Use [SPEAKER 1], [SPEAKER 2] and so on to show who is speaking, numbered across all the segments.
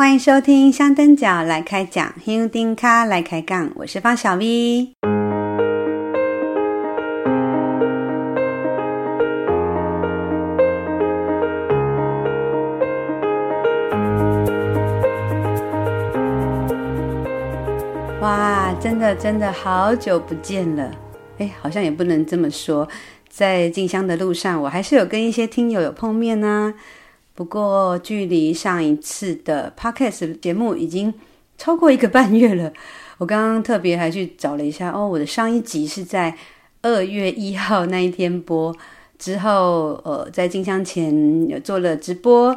[SPEAKER 1] 欢迎收听香灯脚来开讲，香灯脚来开杠，我是方小 V。哇，真的真的好久不见了，哎，好像也不能这么说，在进香的路上，我还是有跟一些听友有碰面呢、不过，距离上一次的 Podcast 节目已经超过一个半月了。我刚刚特别还去找了一下，哦，我的上一集是在二月一号那一天播，之后，呃，在进香前有做了直播，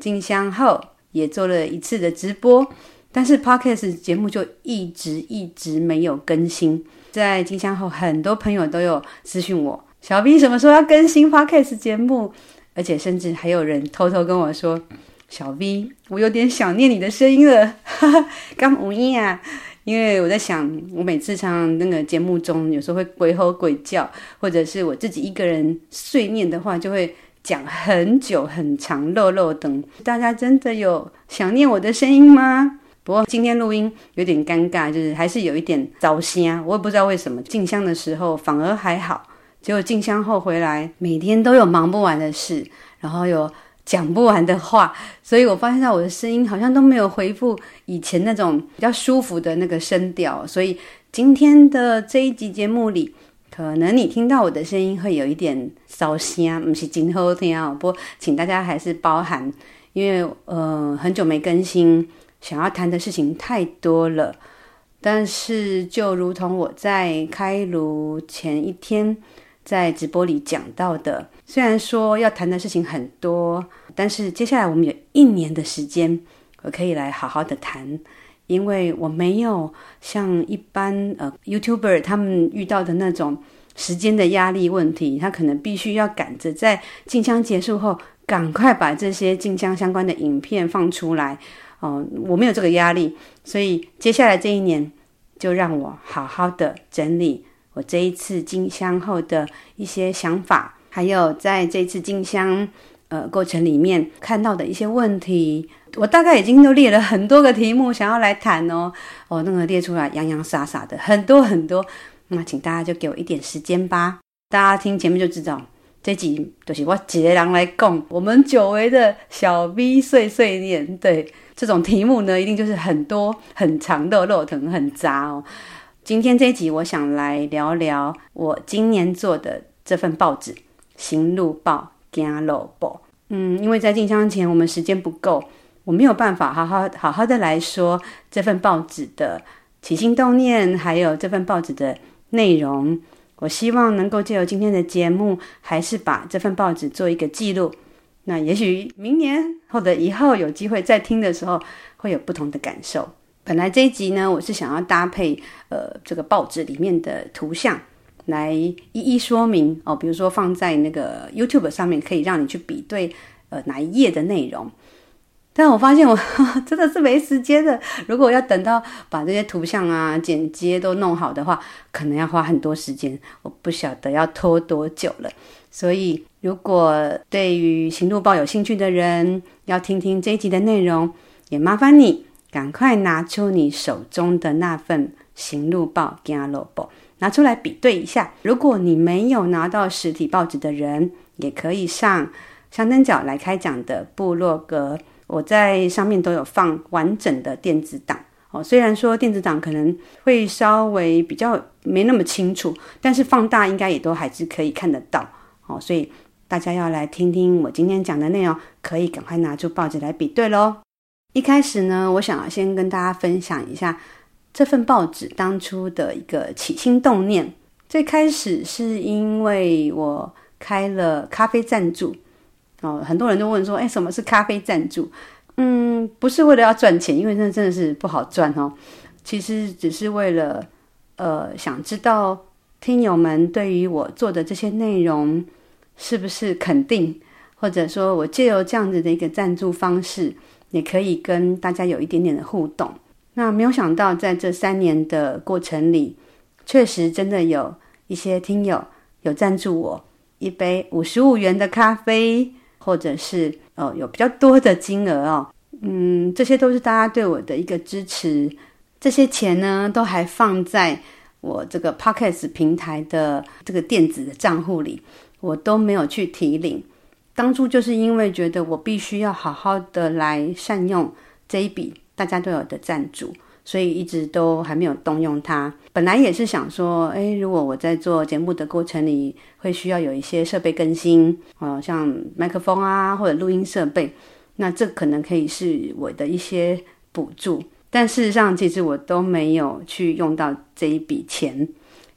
[SPEAKER 1] 进香后也做了一次的直播，但是 Podcast 节目就一直一直没有更新。在进香后，很多朋友都有私讯我，小 B 什么时候要更新 Podcast 节目？而且甚至还有人偷偷跟我说：“小 V，我有点想念你的声音了。”哈哈，刚无音啊，因为我在想，我每次唱那个节目中，有时候会鬼吼鬼叫，或者是我自己一个人碎念的话，就会讲很久很长，漏漏等。大家真的有想念我的声音吗？不过今天录音有点尴尬，就是还是有一点糟心啊。我也不知道为什么，进香的时候反而还好。结果进香后回来，每天都有忙不完的事，然后有讲不完的话，所以我发现到我的声音好像都没有恢复以前那种比较舒服的那个声调。所以今天的这一集节目里，可能你听到我的声音会有一点烧声，不是真好听啊。不过请大家还是包含，因为呃很久没更新，想要谈的事情太多了。但是就如同我在开炉前一天。在直播里讲到的，虽然说要谈的事情很多，但是接下来我们有一年的时间，我可以来好好的谈，因为我没有像一般呃 YouTuber 他们遇到的那种时间的压力问题，他可能必须要赶着在进香结束后，赶快把这些进香相关的影片放出来。哦、我没有这个压力，所以接下来这一年就让我好好的整理。我这一次进香后的一些想法，还有在这次进香呃过程里面看到的一些问题，我大概已经都列了很多个题目想要来谈哦。哦，那个列出来洋洋洒洒的很多很多，那请大家就给我一点时间吧。大家听前面就知道，这集就是我一个人来讲，我们久违的小 V 碎碎念。对，这种题目呢，一定就是很多很长的肉疼很杂哦。今天这一集，我想来聊聊我今年做的这份报纸《行路报》行路报。嗯，因为在进香前我们时间不够，我没有办法好好好好的来说这份报纸的起心动念，还有这份报纸的内容。我希望能够借由今天的节目，还是把这份报纸做一个记录。那也许明年或者以后有机会再听的时候，会有不同的感受。本来这一集呢，我是想要搭配呃这个报纸里面的图像来一一说明哦，比如说放在那个 YouTube 上面，可以让你去比对呃哪一页的内容。但我发现我真的是没时间的。如果要等到把这些图像啊剪接都弄好的话，可能要花很多时间，我不晓得要拖多久了。所以，如果对于行路报有兴趣的人，要听听这一集的内容，也麻烦你。赶快拿出你手中的那份《行路报》行路报，拿出来比对一下。如果你没有拿到实体报纸的人，也可以上香灯角来开讲的部落格，我在上面都有放完整的电子档。哦，虽然说电子档可能会稍微比较没那么清楚，但是放大应该也都还是可以看得到。哦，所以大家要来听听我今天讲的内容，可以赶快拿出报纸来比对喽。一开始呢，我想要先跟大家分享一下这份报纸当初的一个起心动念。最开始是因为我开了咖啡赞助哦，很多人都问说，哎，什么是咖啡赞助？嗯，不是为了要赚钱，因为那真的是不好赚哦。其实只是为了呃，想知道听友们对于我做的这些内容是不是肯定，或者说我借由这样子的一个赞助方式。也可以跟大家有一点点的互动。那没有想到，在这三年的过程里，确实真的有一些听友有赞助我一杯五十五元的咖啡，或者是哦有比较多的金额哦。嗯，这些都是大家对我的一个支持。这些钱呢，都还放在我这个 Podcast 平台的这个电子的账户里，我都没有去提领。当初就是因为觉得我必须要好好的来善用这一笔大家都有的赞助，所以一直都还没有动用它。本来也是想说，诶，如果我在做节目的过程里会需要有一些设备更新，哦，像麦克风啊或者录音设备，那这可能可以是我的一些补助。但事实上，其实我都没有去用到这一笔钱，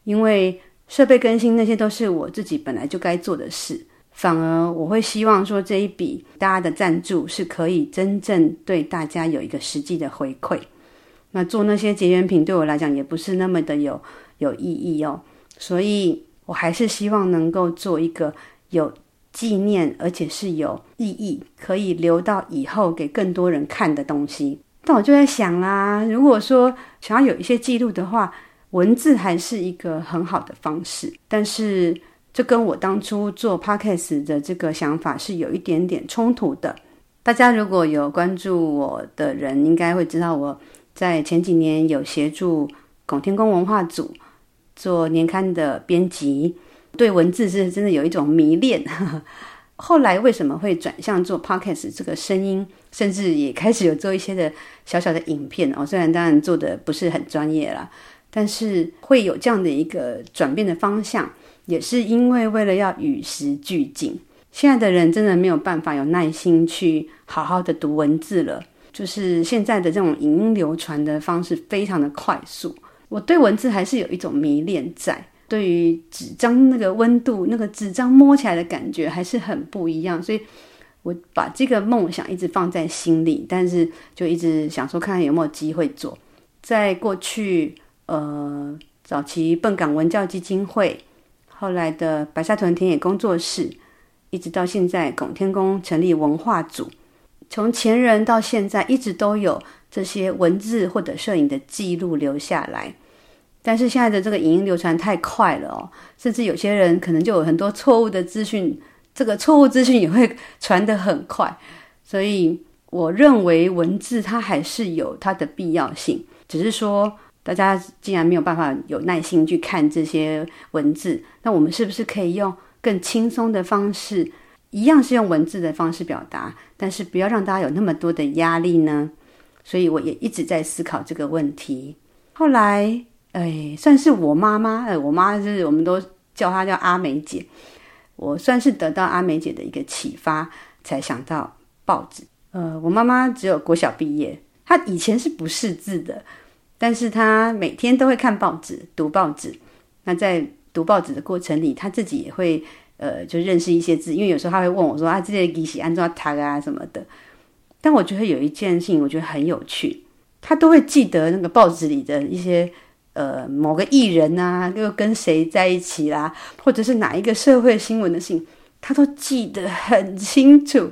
[SPEAKER 1] 因为设备更新那些都是我自己本来就该做的事。反而我会希望说，这一笔大家的赞助是可以真正对大家有一个实际的回馈。那做那些结缘品对我来讲也不是那么的有有意义哦，所以我还是希望能够做一个有纪念而且是有意义，可以留到以后给更多人看的东西。但我就在想啦，如果说想要有一些记录的话，文字还是一个很好的方式，但是。这跟我当初做 Podcast 的这个想法是有一点点冲突的。大家如果有关注我的人，应该会知道我在前几年有协助拱天宫文化组做年刊的编辑，对文字是真的有一种迷恋。后来为什么会转向做 Podcast 这个声音，甚至也开始有做一些的小小的影片哦，虽然当然做的不是很专业啦，但是会有这样的一个转变的方向。也是因为为了要与时俱进，现在的人真的没有办法有耐心去好好的读文字了。就是现在的这种影音流传的方式非常的快速，我对文字还是有一种迷恋在。对于纸张那个温度，那个纸张摸起来的感觉还是很不一样，所以我把这个梦想一直放在心里，但是就一直想说看看有没有机会做。在过去，呃，早期笨港文教基金会。后来的白沙屯田野工作室，一直到现在拱天宫成立文化组，从前人到现在，一直都有这些文字或者摄影的记录留下来。但是现在的这个影音流传太快了哦，甚至有些人可能就有很多错误的资讯，这个错误资讯也会传得很快。所以我认为文字它还是有它的必要性，只是说。大家既然没有办法有耐心去看这些文字，那我们是不是可以用更轻松的方式，一样是用文字的方式表达，但是不要让大家有那么多的压力呢？所以我也一直在思考这个问题。后来，哎，算是我妈妈，哎，我妈就是我们都叫她叫阿美姐，我算是得到阿美姐的一个启发，才想到报纸。呃，我妈妈只有国小毕业，她以前是不识字的。但是他每天都会看报纸、读报纸。那在读报纸的过程里，他自己也会呃，就认识一些字。因为有时候他会问我说：“啊，这些字是按照读啊什么的。”但我觉得有一件事情，我觉得很有趣，他都会记得那个报纸里的一些呃某个艺人啊，又跟谁在一起啦，或者是哪一个社会新闻的事情，他都记得很清楚。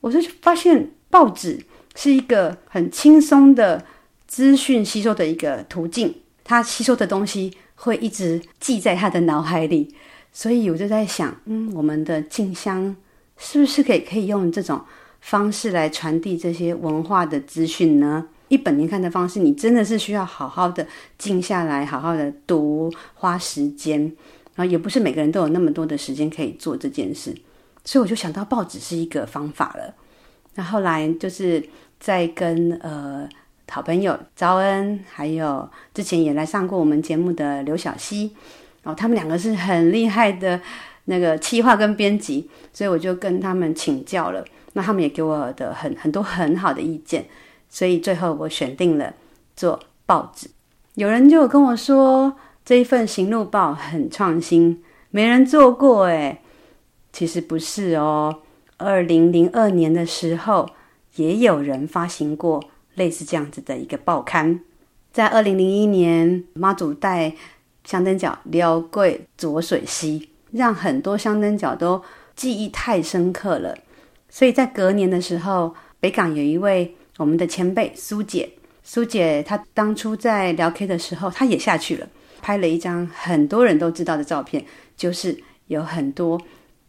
[SPEAKER 1] 我就发现报纸是一个很轻松的。资讯吸收的一个途径，他吸收的东西会一直记在他的脑海里，所以我就在想，嗯，我们的静香是不是可以可以用这种方式来传递这些文化的资讯呢？一本年刊的方式，你真的是需要好好的静下来，好好的读，花时间，然后也不是每个人都有那么多的时间可以做这件事，所以我就想到报纸是一个方法了。那后来就是在跟呃。好朋友招恩，还有之前也来上过我们节目的刘小溪，哦，他们两个是很厉害的那个企划跟编辑，所以我就跟他们请教了，那他们也给我的很很多很好的意见，所以最后我选定了做报纸。有人就跟我说，这一份行路报很创新，没人做过诶，其实不是哦，二零零二年的时候也有人发行过。类似这样子的一个报刊，在二零零一年，妈祖带香灯脚撩贵浊水溪，让很多香灯脚都记忆太深刻了。所以在隔年的时候，北港有一位我们的前辈苏姐，苏姐她当初在聊 K 的时候，她也下去了，拍了一张很多人都知道的照片，就是有很多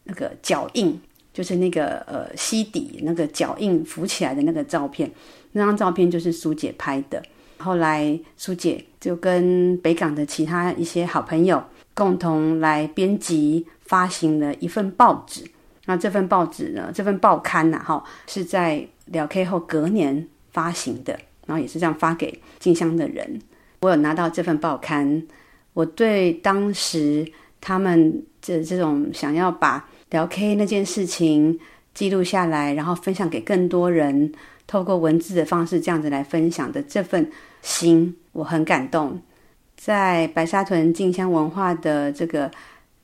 [SPEAKER 1] 那个脚印就是那个呃溪底那个脚印浮起来的那个照片，那张照片就是苏姐拍的。后来苏姐就跟北港的其他一些好朋友共同来编辑发行了一份报纸。那这份报纸呢，这份报刊呐，哈，是在聊 K 后隔年发行的，然后也是这样发给进香的人。我有拿到这份报刊，我对当时他们这这种想要把聊 K 那件事情记录下来，然后分享给更多人，透过文字的方式这样子来分享的这份心，我很感动。在白沙屯进香文化的这个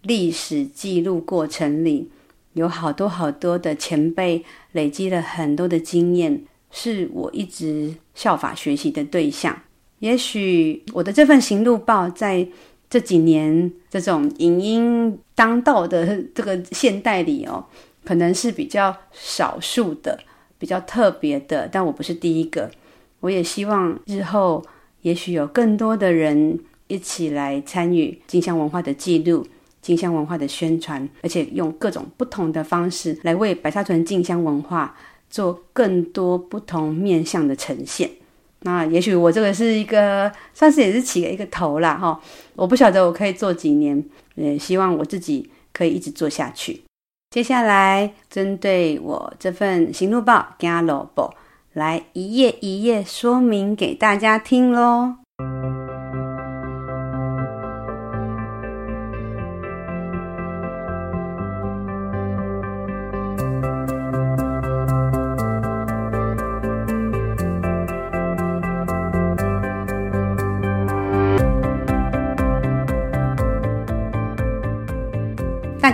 [SPEAKER 1] 历史记录过程里。有好多好多的前辈累积了很多的经验，是我一直效法学习的对象。也许我的这份行路报在这几年这种影音当道的这个现代里哦，可能是比较少数的、比较特别的，但我不是第一个。我也希望日后也许有更多的人一起来参与进香文化的记录。进香文化的宣传，而且用各种不同的方式来为白沙屯进香文化做更多不同面向的呈现。那也许我这个是一个，算是也是起了一个头啦哈。我不晓得我可以做几年，也希望我自己可以一直做下去。接下来针对我这份行路报 Galop 来一页一页说明给大家听喽。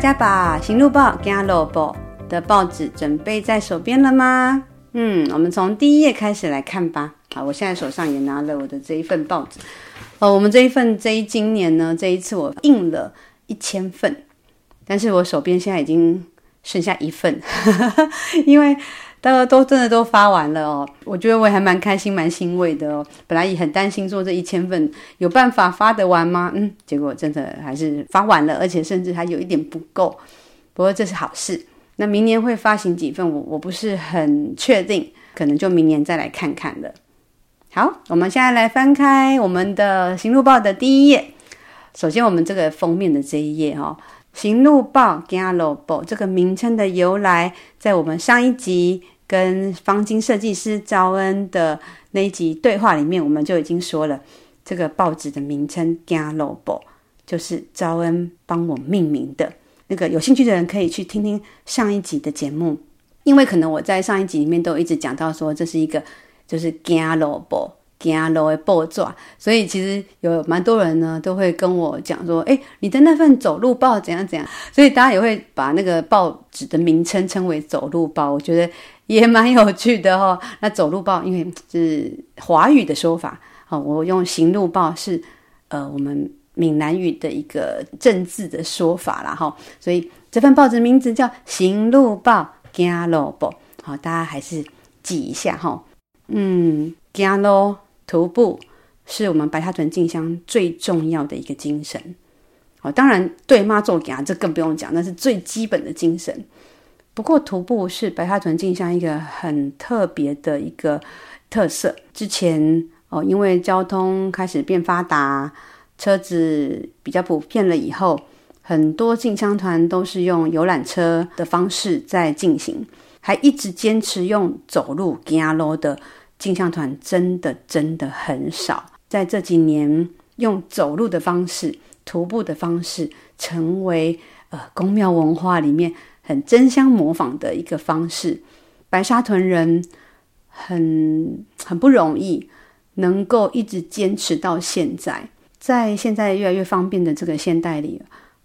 [SPEAKER 1] 家把《行路报》《行路报》的报纸准备在手边了吗？嗯，我们从第一页开始来看吧。好，我现在手上也拿了我的这一份报纸。哦，我们这一份这一今年呢，这一次我印了一千份，但是我手边现在已经剩下一份，因为。大家都真的都发完了哦，我觉得我还蛮开心、蛮欣慰的哦。本来也很担心说这一千份有办法发得完吗？嗯，结果真的还是发完了，而且甚至还有一点不够。不过这是好事。那明年会发行几份，我我不是很确定，可能就明年再来看看了。好，我们现在来翻开我们的《行路报》的第一页。首先，我们这个封面的这一页哦。行路报、行路报这个名称的由来，在我们上一集跟方巾设计师招恩的那一集对话里面，我们就已经说了，这个报纸的名称《Globe 就是招恩帮我命名的。那个有兴趣的人可以去听听上一集的节目，因为可能我在上一集里面都一直讲到说，这是一个就是行路报。行路的报纸，所以其实有蛮多人呢都会跟我讲说，哎，你的那份走路报怎样怎样，所以大家也会把那个报纸的名称称为走路报，我觉得也蛮有趣的哦。那走路报因为是华语的说法，哦，我用行路报是呃我们闽南语的一个正字的说法啦哈，所以这份报纸名字叫行路报，行路报，好，大家还是记一下哈，嗯，行路。徒步是我们白沙屯进香最重要的一个精神，哦，当然对妈祖行这更不用讲，那是最基本的精神。不过徒步是白沙屯进香一个很特别的一个特色。之前哦，因为交通开始变发达，车子比较普遍了以后，很多进香团都是用游览车的方式在进行，还一直坚持用走路行路的。进香团真的真的很少，在这几年用走路的方式、徒步的方式，成为呃宫庙文化里面很争相模仿的一个方式。白沙屯人很很不容易，能够一直坚持到现在，在现在越来越方便的这个现代里，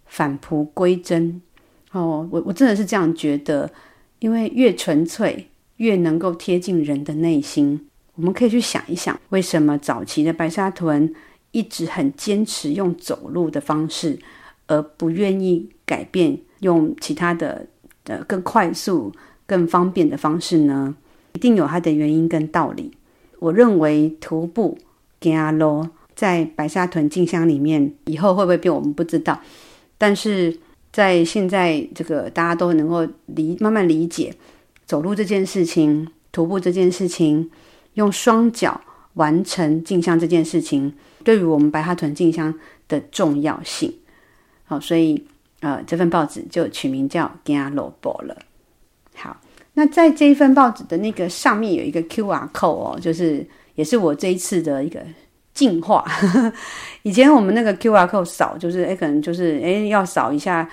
[SPEAKER 1] 返璞归真。哦，我我真的是这样觉得，因为越纯粹。越能够贴近人的内心，我们可以去想一想，为什么早期的白沙屯一直很坚持用走路的方式，而不愿意改变用其他的呃更快速、更方便的方式呢？一定有它的原因跟道理。我认为徒步行路在白沙屯进香里面以后会不会变，我们不知道。但是在现在这个大家都能够理慢慢理解走路这件事情、徒步这件事情、用双脚完成进香这件事情，对于我们白哈屯进香的重要性。好，所以呃，这份报纸就取名叫《行路报》了。好，那在这一份报纸的那个上面有一个 QR code 哦，就是也是我这一次的一个。进化，以前我们那个 QR code 扫，就是诶可能就是诶要扫一下，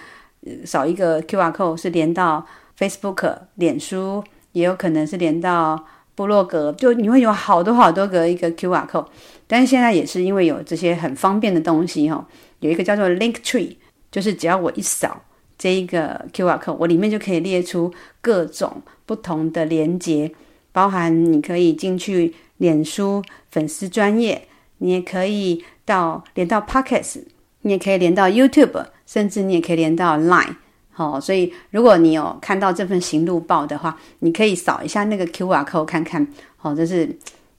[SPEAKER 1] 扫一个 QR code 是连到 Facebook、脸书，也有可能是连到部落格，就你会有好多好多个一个 QR code。但是现在也是因为有这些很方便的东西哈，有一个叫做 Linktree，就是只要我一扫这一个 QR code，我里面就可以列出各种不同的连接，包含你可以进去脸书粉丝专页。你也可以到连到 Podcast，你也可以连到 YouTube，甚至你也可以连到 Line。好、哦，所以如果你有看到这份行路报的话，你可以扫一下那个 QR code 看看。好、哦，这是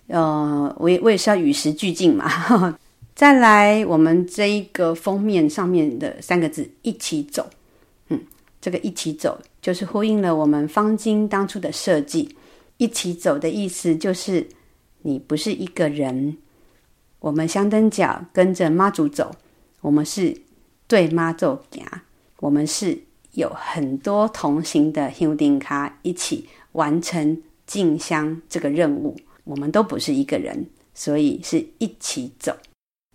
[SPEAKER 1] 呃，我也我也是要与时俱进嘛。呵呵再来，我们这一个封面上面的三个字“一起走”，嗯，这个“一起走”就是呼应了我们方巾当初的设计。“一起走”的意思就是你不是一个人。我们香灯脚跟着妈祖走，我们是对妈祖行，我们是有很多同行的香灯脚一起完成进香这个任务。我们都不是一个人，所以是一起走。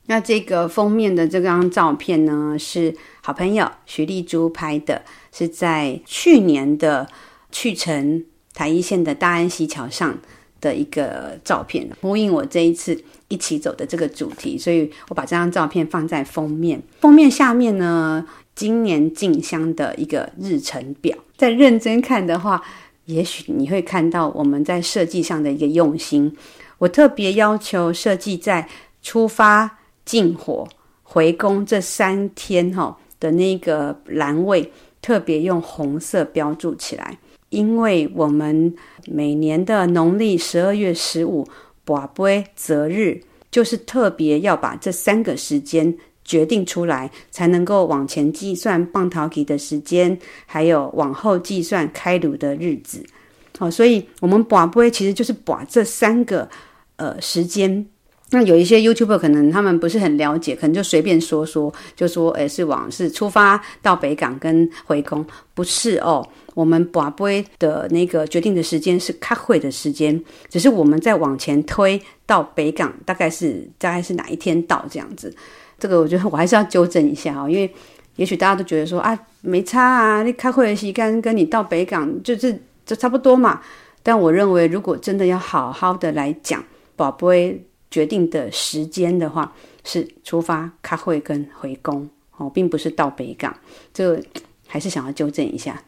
[SPEAKER 1] 那这个封面的这张照片呢，是好朋友徐丽珠拍的，是在去年的去程台一线的大安溪桥上的一个照片，呼应我这一次。一起走的这个主题，所以我把这张照片放在封面。封面下面呢，今年进香的一个日程表。再认真看的话，也许你会看到我们在设计上的一个用心。我特别要求设计在出发、进火、回宫这三天哈的那个栏位，特别用红色标注起来，因为我们每年的农历十二月十五。跋杯择日就是特别要把这三个时间决定出来，才能够往前计算放头期的时间，还有往后计算开炉的日子。好，所以我们跋杯其实就是把这三个呃时间。那有一些 YouTuber 可能他们不是很了解，可能就随便说说，就说诶是往是出发到北港跟回宫，不是哦。我们跋杯的那个决定的时间是开会的时间，只是我们再往前推到北港，大概是大概是哪一天到这样子。这个我觉得我还是要纠正一下哦，因为也许大家都觉得说啊没差啊，你开会的时间跟你到北港就是就差不多嘛。但我认为，如果真的要好好的来讲跋杯决定的时间的话，是出发开会跟回宫哦，并不是到北港这。还是想要纠正一下，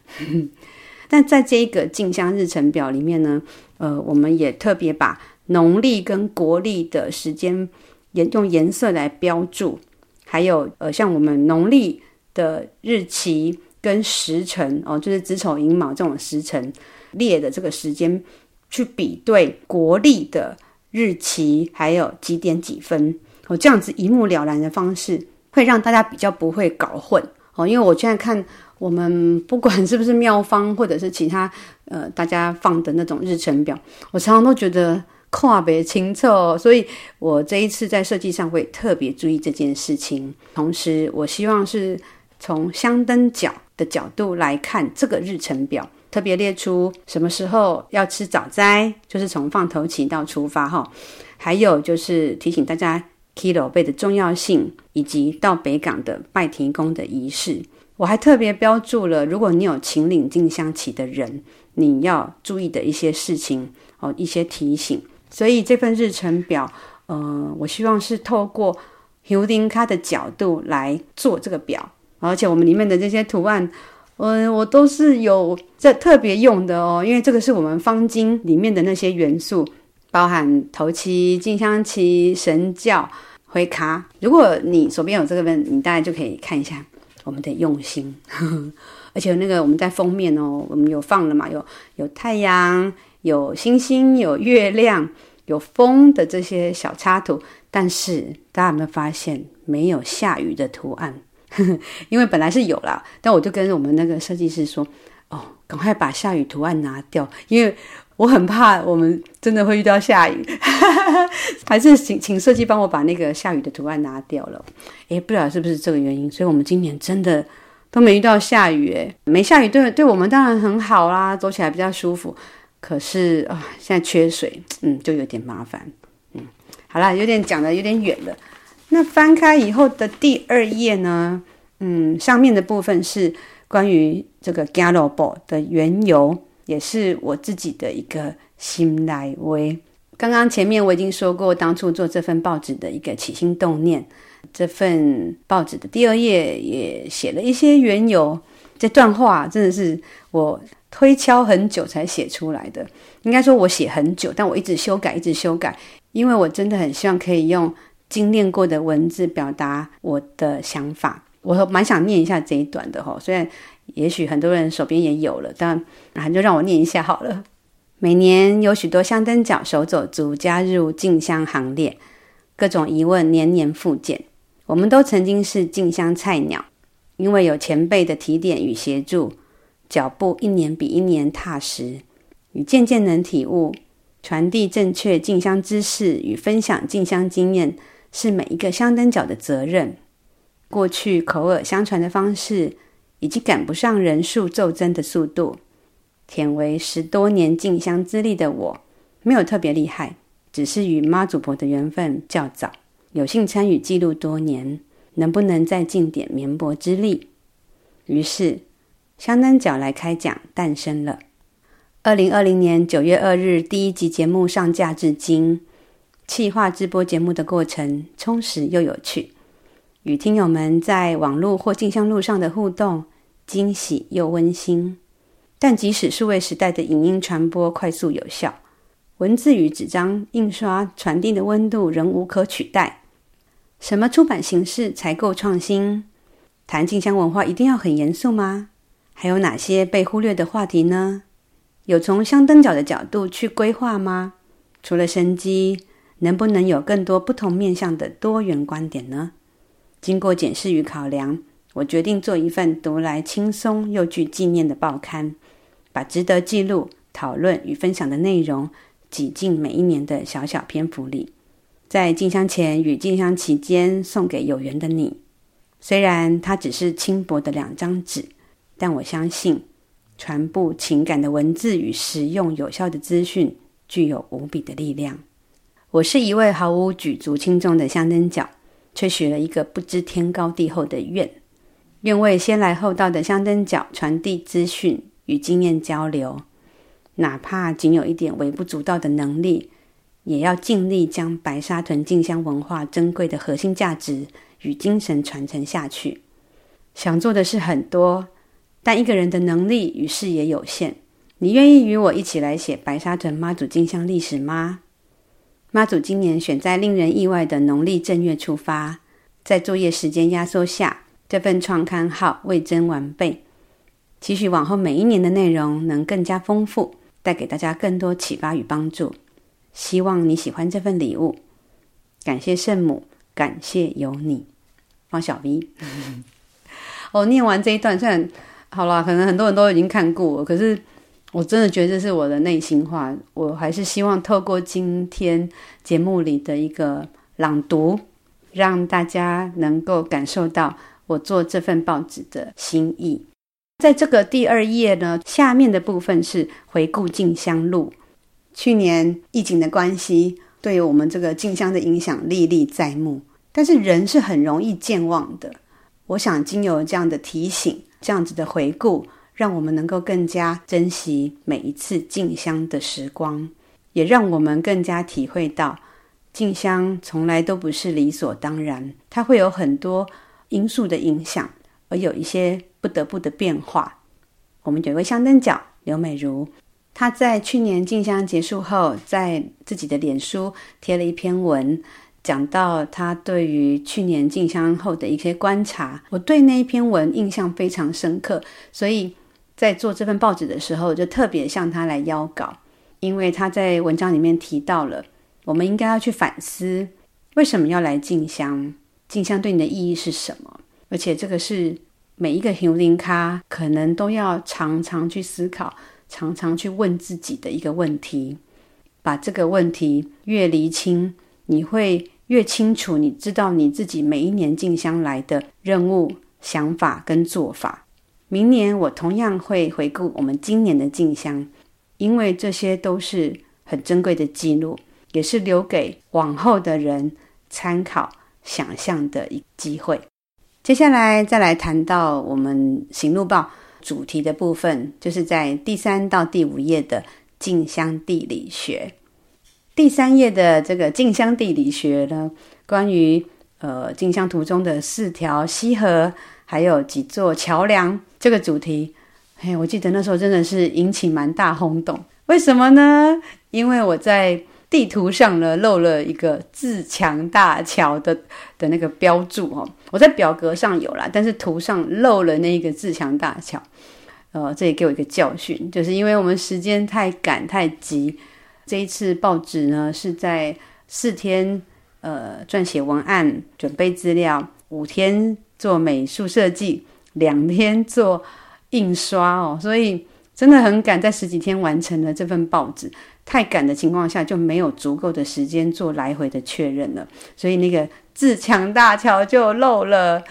[SPEAKER 1] 但在这一个进香日程表里面呢，呃，我们也特别把农历跟国历的时间颜用颜色来标注，还有呃，像我们农历的日期跟时辰哦，就是子丑寅卯这种时辰列的这个时间去比对国历的日期，还有几点几分哦，这样子一目了然的方式会让大家比较不会搞混哦，因为我现在看。我们不管是不是庙方，或者是其他呃大家放的那种日程表，我常常都觉得看不清楚，所以我这一次在设计上会特别注意这件事情。同时，我希望是从香灯角的角度来看这个日程表，特别列出什么时候要吃早斋，就是从放头起到出发哈，还有就是提醒大家 Kilo 背的重要性，以及到北港的拜天公的仪式。我还特别标注了，如果你有请领进香旗的人，你要注意的一些事情哦，一些提醒。所以这份日程表，呃，我希望是透过香灯脚的角度来做这个表，而且我们里面的这些图案，嗯、我都是有这特别用的哦，因为这个是我们方巾里面的那些元素，包含头旗、进香七、神教、回卡。如果你手边有这个本，你大概就可以看一下。我们的用心，呵呵，而且那个我们在封面哦，我们有放了嘛，有有太阳，有星星，有月亮，有风的这些小插图。但是大家有没有发现没有下雨的图案？因为本来是有啦，但我就跟我们那个设计师说：“哦，赶快把下雨图案拿掉，因为我很怕我们真的会遇到下雨。”还是请请设计帮我把那个下雨的图案拿掉了。诶，不知道是不是这个原因，所以我们今年真的都没遇到下雨。诶，没下雨对对我们当然很好啦，走起来比较舒服。可是啊，现在缺水，嗯，就有点麻烦。嗯，好啦，有点讲的有点远了。那翻开以后的第二页呢？嗯，上面的部分是关于这个 Gallobo 的缘由，也是我自己的一个心内话。刚刚前面我已经说过，当初做这份报纸的一个起心动念。这份报纸的第二页也写了一些缘由。这段话真的是我推敲很久才写出来的。应该说，我写很久，但我一直修改，一直修改，因为我真的很希望可以用。精炼过的文字表达我的想法，我蛮想念一下这一段的哈。虽然也许很多人手边也有了，但还就让我念一下好了。每年有许多香灯脚手走族加入进香行列，各种疑问年年复见。我们都曾经是进香菜鸟，因为有前辈的提点与协助，脚步一年比一年踏实，与渐渐能体悟，传递正确进香知识与分享进香经验。是每一个香灯角的责任。过去口耳相传的方式，已经赶不上人数骤增的速度。忝为十多年进香资历的我，没有特别厉害，只是与妈祖婆的缘分较早，有幸参与记录多年，能不能再尽点绵薄之力？于是，香灯角来开讲诞生了。二零二零年九月二日，第一集节目上架至今。企划直播节目的过程充实又有趣，与听友们在网络或进香路上的互动惊喜又温馨。但即使数位时代的影音传播快速有效，文字与纸张印刷传递的温度仍无可取代。什么出版形式才够创新？谈进香文化一定要很严肃吗？还有哪些被忽略的话题呢？有从香灯脚的角度去规划吗？除了生机。能不能有更多不同面向的多元观点呢？经过检视与考量，我决定做一份读来轻松又具纪念的报刊，把值得记录、讨论与分享的内容挤进每一年的小小篇幅里，在进香前与进香期间送给有缘的你。虽然它只是轻薄的两张纸，但我相信传播情感的文字与实用有效的资讯具有无比的力量。我是一位毫无举足轻重的香灯脚，却许了一个不知天高地厚的愿，愿为先来后到的香灯脚传递资讯与经验交流，哪怕仅有一点微不足道的能力，也要尽力将白沙屯进香文化珍贵的核心价值与精神传承下去。想做的事很多，但一个人的能力与视野有限。你愿意与我一起来写白沙屯妈祖进香历史吗？妈祖今年选在令人意外的农历正月出发，在作业时间压缩下，这份创刊号未臻完备。期许往后每一年的内容能更加丰富，带给大家更多启发与帮助。希望你喜欢这份礼物，感谢圣母，感谢有你，方小 V。我、哦、念完这一段，虽然好了，可能很多人都已经看过了，可是。我真的觉得这是我的内心话，我还是希望透过今天节目里的一个朗读，让大家能够感受到我做这份报纸的心意。在这个第二页呢，下面的部分是回顾静香路。去年疫情的关系，对于我们这个静香的影响历历在目。但是人是很容易健忘的，我想经由这样的提醒，这样子的回顾。让我们能够更加珍惜每一次进香的时光，也让我们更加体会到进香从来都不是理所当然，它会有很多因素的影响，而有一些不得不的变化。我们有一位香灯脚刘美如，她在去年进香结束后，在自己的脸书贴了一篇文，讲到她对于去年进香后的一些观察。我对那一篇文印象非常深刻，所以。在做这份报纸的时候，就特别向他来邀稿，因为他在文章里面提到了，我们应该要去反思，为什么要来进香？进香对你的意义是什么？而且这个是每一个行灵咖可能都要常常去思考、常常去问自己的一个问题。把这个问题越厘清，你会越清楚，你知道你自己每一年进香来的任务、想法跟做法。明年我同样会回顾我们今年的进香，因为这些都是很珍贵的记录，也是留给往后的人参考、想象的一机会。接下来再来谈到我们行路报主题的部分，就是在第三到第五页的进香地理学。第三页的这个进香地理学呢，关于呃进香途中的四条溪河，还有几座桥梁这个主题，嘿，我记得那时候真的是引起蛮大轰动。为什么呢？因为我在地图上呢漏了一个自强大桥的的那个标注哦，我在表格上有啦，但是图上漏了那一个自强大桥。呃，这也给我一个教训，就是因为我们时间太赶太急，这一次报纸呢是在四天呃撰写文案、准备资料，五天做美术设计，两天做印刷哦，所以。真的很赶，在十几天完成了这份报纸。太赶的情况下，就没有足够的时间做来回的确认了，所以那个自强大桥就漏了。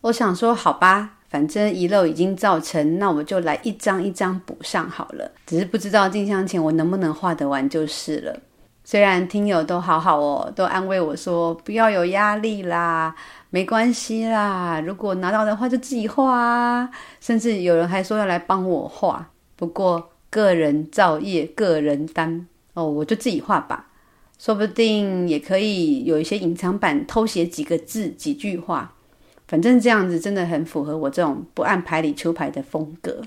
[SPEAKER 1] 我想说，好吧，反正遗漏已经造成，那我就来一张一张补上好了。只是不知道进香前我能不能画得完就是了。虽然听友都好好哦，都安慰我说不要有压力啦。没关系啦，如果拿到的话就自己画啊。甚至有人还说要来帮我画，不过个人造业，个人担哦，我就自己画吧。说不定也可以有一些隐藏版偷写几个字、几句话。反正这样子真的很符合我这种不按牌理出牌的风格。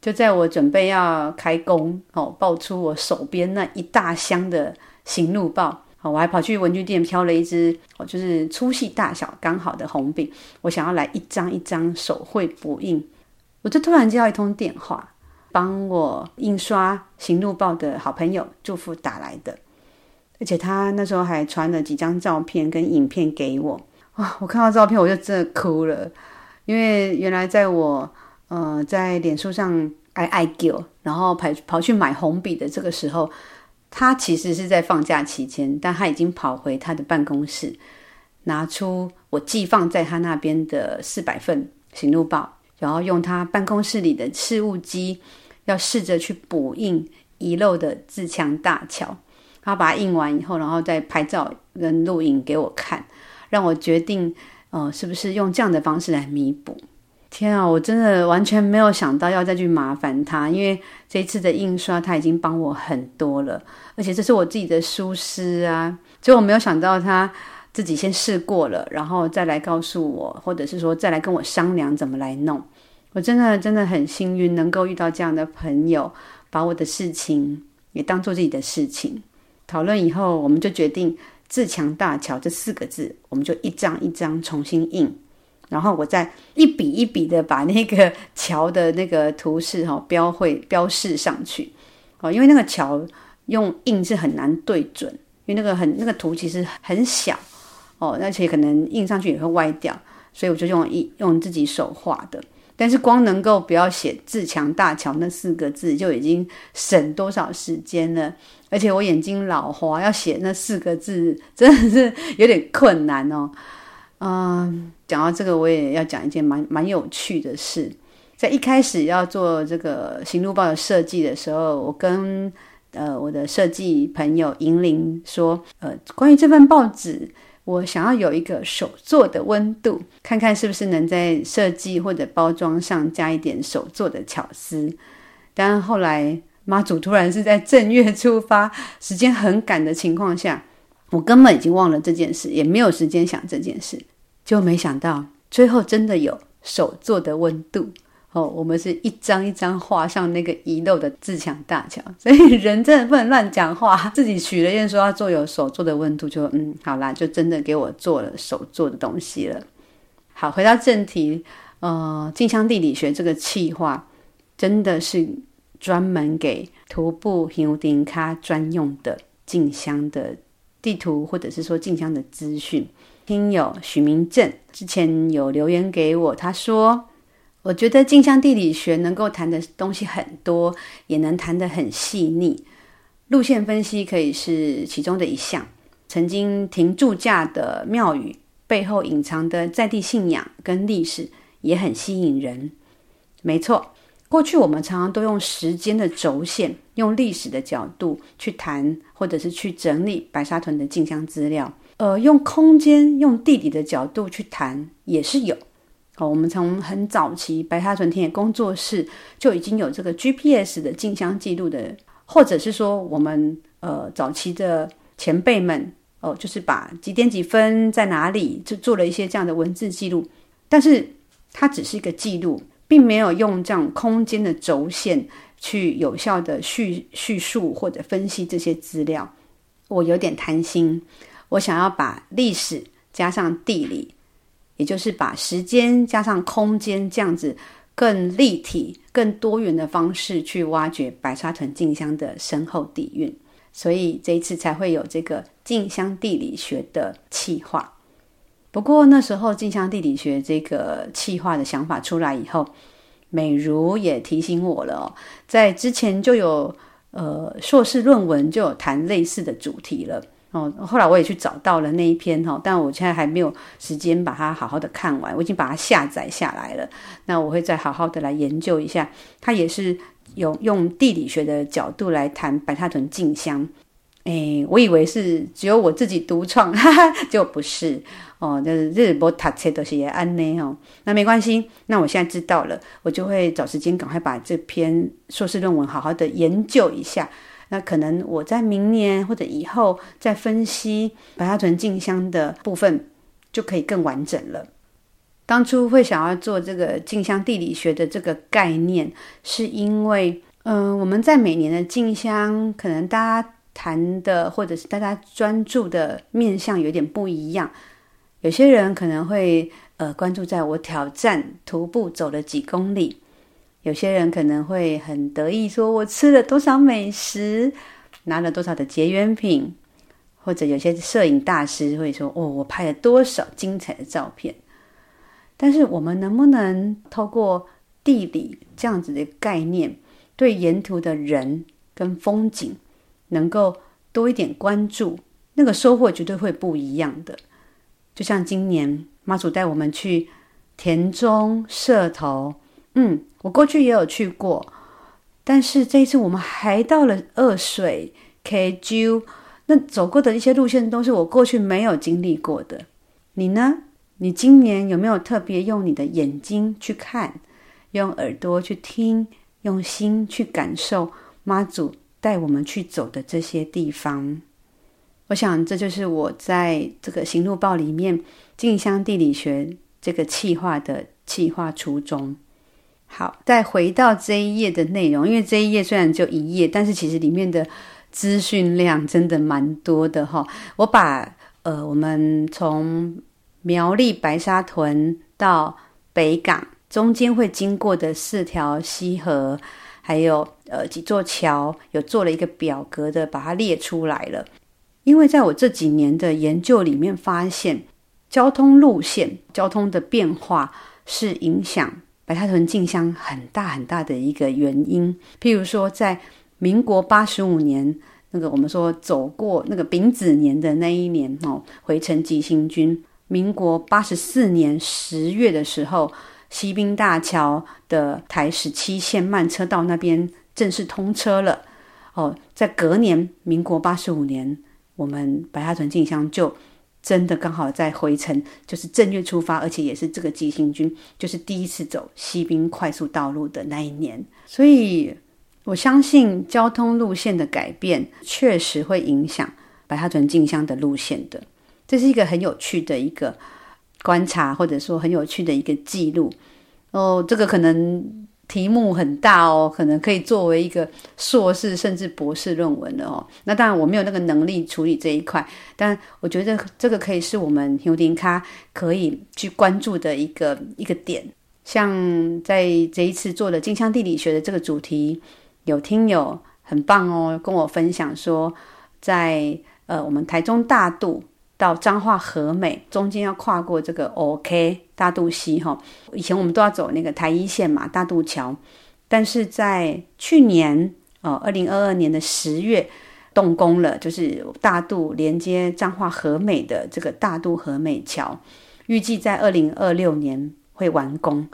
[SPEAKER 1] 就在我准备要开工哦，爆出我手边那一大箱的行路报。我还跑去文具店挑了一支，哦，就是粗细大小刚好的红笔，我想要来一张一张手绘补印。我就突然接到一通电话，帮我印刷行路报的好朋友祝福打来的，而且他那时候还传了几张照片跟影片给我。哇，我看到照片我就真的哭了，因为原来在我呃在脸书上爱爱叫，然后跑跑去买红笔的这个时候。他其实是在放假期间，但他已经跑回他的办公室，拿出我寄放在他那边的四百份行路报，然后用他办公室里的事务机，要试着去补印遗漏的自强大桥。他把它印完以后，然后再拍照跟录影给我看，让我决定，呃，是不是用这样的方式来弥补。天啊，我真的完全没有想到要再去麻烦他，因为这一次的印刷他已经帮我很多了，而且这是我自己的书师啊，结果我没有想到他自己先试过了，然后再来告诉我，或者是说再来跟我商量怎么来弄。我真的真的很幸运，能够遇到这样的朋友，把我的事情也当做自己的事情。讨论以后，我们就决定“自强大桥”这四个字，我们就一张一张重新印。然后我再一笔一笔的把那个桥的那个图示哈标绘标示上去哦，因为那个桥用印是很难对准，因为那个很那个图其实很小哦，而且可能印上去也会歪掉，所以我就用一用自己手画的。但是光能够不要写“自强大桥”那四个字就已经省多少时间了，而且我眼睛老花，要写那四个字真的是有点困难哦。嗯，讲到这个，我也要讲一件蛮蛮有趣的事。在一开始要做这个行路报的设计的时候，我跟呃我的设计朋友银铃说，呃，关于这份报纸，我想要有一个手作的温度，看看是不是能在设计或者包装上加一点手作的巧思。但后来妈祖突然是在正月出发，时间很赶的情况下，我根本已经忘了这件事，也没有时间想这件事。就没想到最后真的有手做的温度哦！我们是一张一张画上那个遗漏的自强大桥，所以人真的不能乱讲话。自己许了愿说要做有手做的温度，就嗯，好啦，就真的给我做了手做的东西了。好，回到正题，呃，进香地理学这个气划真的是专门给徒步行丁卡专用的进香的地图或者是说静香的资讯。听友许明正之前有留言给我，他说：“我觉得静香地理学能够谈的东西很多，也能谈得很细腻。路线分析可以是其中的一项。曾经停驻驾的庙宇背后隐藏的在地信仰跟历史也很吸引人。没错，过去我们常常都用时间的轴线，用历史的角度去谈，或者是去整理白沙屯的进香资料。”呃，用空间、用地理的角度去谈也是有。哦，我们从很早期白沙屯田野工作室就已经有这个 GPS 的进香记录的，或者是说我们呃早期的前辈们哦，就是把几点几分在哪里就做了一些这样的文字记录，但是它只是一个记录，并没有用这样空间的轴线去有效的叙叙述或者分析这些资料。我有点贪心。我想要把历史加上地理，也就是把时间加上空间，这样子更立体、更多元的方式去挖掘白沙屯静香的深厚底蕴，所以这一次才会有这个静香地理学的企划。不过那时候进香地理学这个企划的想法出来以后，美如也提醒我了哦，在之前就有呃硕士论文就有谈类似的主题了。哦，后来我也去找到了那一篇哈，但我现在还没有时间把它好好的看完。我已经把它下载下来了，那我会再好好的来研究一下。它也是有用地理学的角度来谈白沙屯进香。诶，我以为是只有我自己独创，哈哈，就不是哦。就是日波塔切都是也安呢哦，那没关系。那我现在知道了，我就会找时间赶快把这篇硕士论文好好的研究一下。那可能我在明年或者以后再分析白沙屯进香的部分，就可以更完整了。当初会想要做这个进香地理学的这个概念，是因为，嗯、我们在每年的进香，可能大家谈的或者是大家专注的面向有点不一样。有些人可能会呃关注在我挑战徒步走了几公里。有些人可能会很得意，说我吃了多少美食，拿了多少的结缘品，或者有些摄影大师会说，哦，我拍了多少精彩的照片。但是，我们能不能透过地理这样子的概念，对沿途的人跟风景，能够多一点关注，那个收获绝对会不一样的。就像今年妈祖带我们去田中社头。嗯，我过去也有去过，但是这一次我们还到了二水 KQ，那走过的一些路线都是我过去没有经历过的。你呢？你今年有没有特别用你的眼睛去看，用耳朵去听，用心去感受妈祖带我们去走的这些地方？我想这就是我在这个行路报里面进香地理学这个企划的企划初衷。好，再回到这一页的内容，因为这一页虽然就一页，但是其实里面的资讯量真的蛮多的哈。我把呃，我们从苗栗白沙屯到北港中间会经过的四条溪河，还有呃几座桥，有做了一个表格的，把它列出来了。因为在我这几年的研究里面发现，交通路线、交通的变化是影响。白沙屯进香很大很大的一个原因，譬如说，在民国八十五年，那个我们说走过那个丙子年的那一年哦，回程急行军。民国八十四年十月的时候，西滨大桥的台十七线慢车道那边正式通车了。哦，在隔年，民国八十五年，我们白沙屯进香就。真的刚好在回程，就是正月出发，而且也是这个急行军，就是第一次走西滨快速道路的那一年。所以我相信交通路线的改变确实会影响白沙屯进香的路线的。这是一个很有趣的一个观察，或者说很有趣的一个记录。哦，这个可能。题目很大哦，可能可以作为一个硕士甚至博士论文的哦。那当然我没有那个能力处理这一块，但我觉得这个可以是我们香灯脚可以去关注的一个一个点。像在这一次做的进香地理学的这个主题，有听友很棒哦，跟我分享说，在呃，我们台中大肚到彰化和美中间要跨过这个 OK 大肚溪哈。以前我们都要走那个台一线嘛，大肚桥。但是在去年哦，二零二二年的十月动工了，就是大肚连接彰化和美的这个大肚和美桥，预计在二零二六年会完工。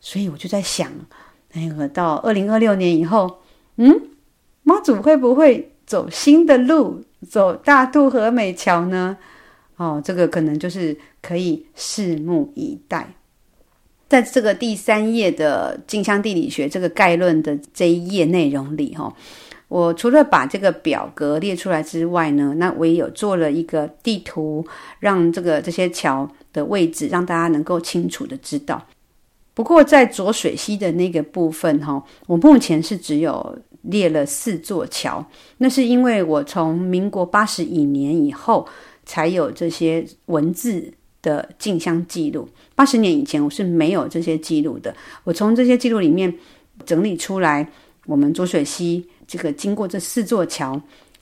[SPEAKER 1] 所以我就在想，那个到二零二六年以后，嗯，妈祖会不会走新的路，走大肚和美桥呢？哦，这个可能就是可以拭目以待。在这个第三页的进香地理学这个概论的这一页内容里，哈，我除了把这个表格列出来之外呢，那我也有做了一个地图，让这个这些桥的位置让大家能够清楚的知道。不过，在浊水溪的那个部分，哈，我目前是只有列了四座桥。那是因为我从民国八十一年以后才有这些文字的进香记录。八十年以前，我是没有这些记录的。我从这些记录里面整理出来，我们浊水溪这个经过这四座桥，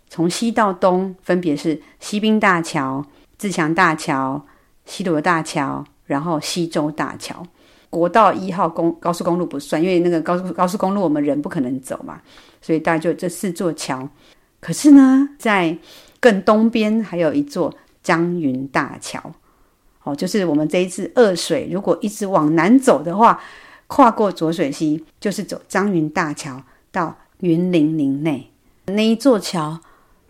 [SPEAKER 1] 从西到东分别是西滨大桥、自强大桥、西螺大桥，然后西州大桥。国道一号公高速公路不算，因为那个高速高速公路我们人不可能走嘛，所以大概就这四座桥。可是呢，在更东边还有一座江云大桥，哦，就是我们这一次二水如果一直往南走的话，跨过浊水溪，就是走张云大桥到云林林内那一座桥，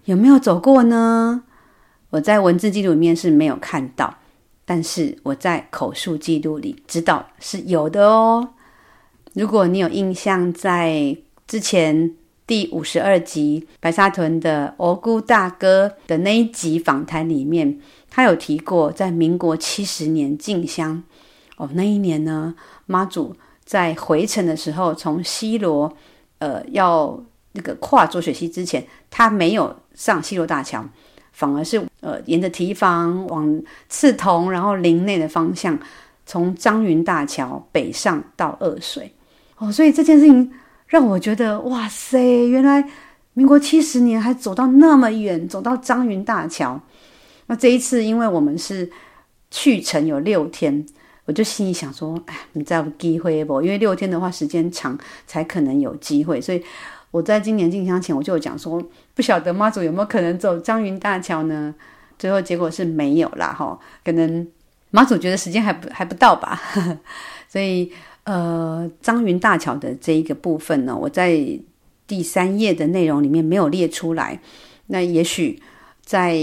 [SPEAKER 1] 有没有走过呢？我在文字记录里面是没有看到。但是我在口述记录里知道是有的哦。如果你有印象，在之前第五十二集白沙屯的欧姑大哥的那一集访谈里面，他有提过，在民国七十年进香哦，那一年呢，妈祖在回程的时候，从西罗呃要那个跨浊水溪之前，他没有上西罗大桥。反而是呃，沿着堤防往刺桐，然后林内的方向，从张云大桥北上到二水哦，所以这件事情让我觉得哇塞，原来民国七十年还走到那么远，走到张云大桥。那这一次，因为我们是去程有六天，我就心里想说，哎，你再有机会不？因为六天的话时间长，才可能有机会，所以。我在今年进香前，我就有讲说，不晓得妈祖有没有可能走张云大桥呢？最后结果是没有啦，哈，可能妈祖觉得时间还不还不到吧，所以呃，张云大桥的这一个部分呢，我在第三页的内容里面没有列出来。那也许在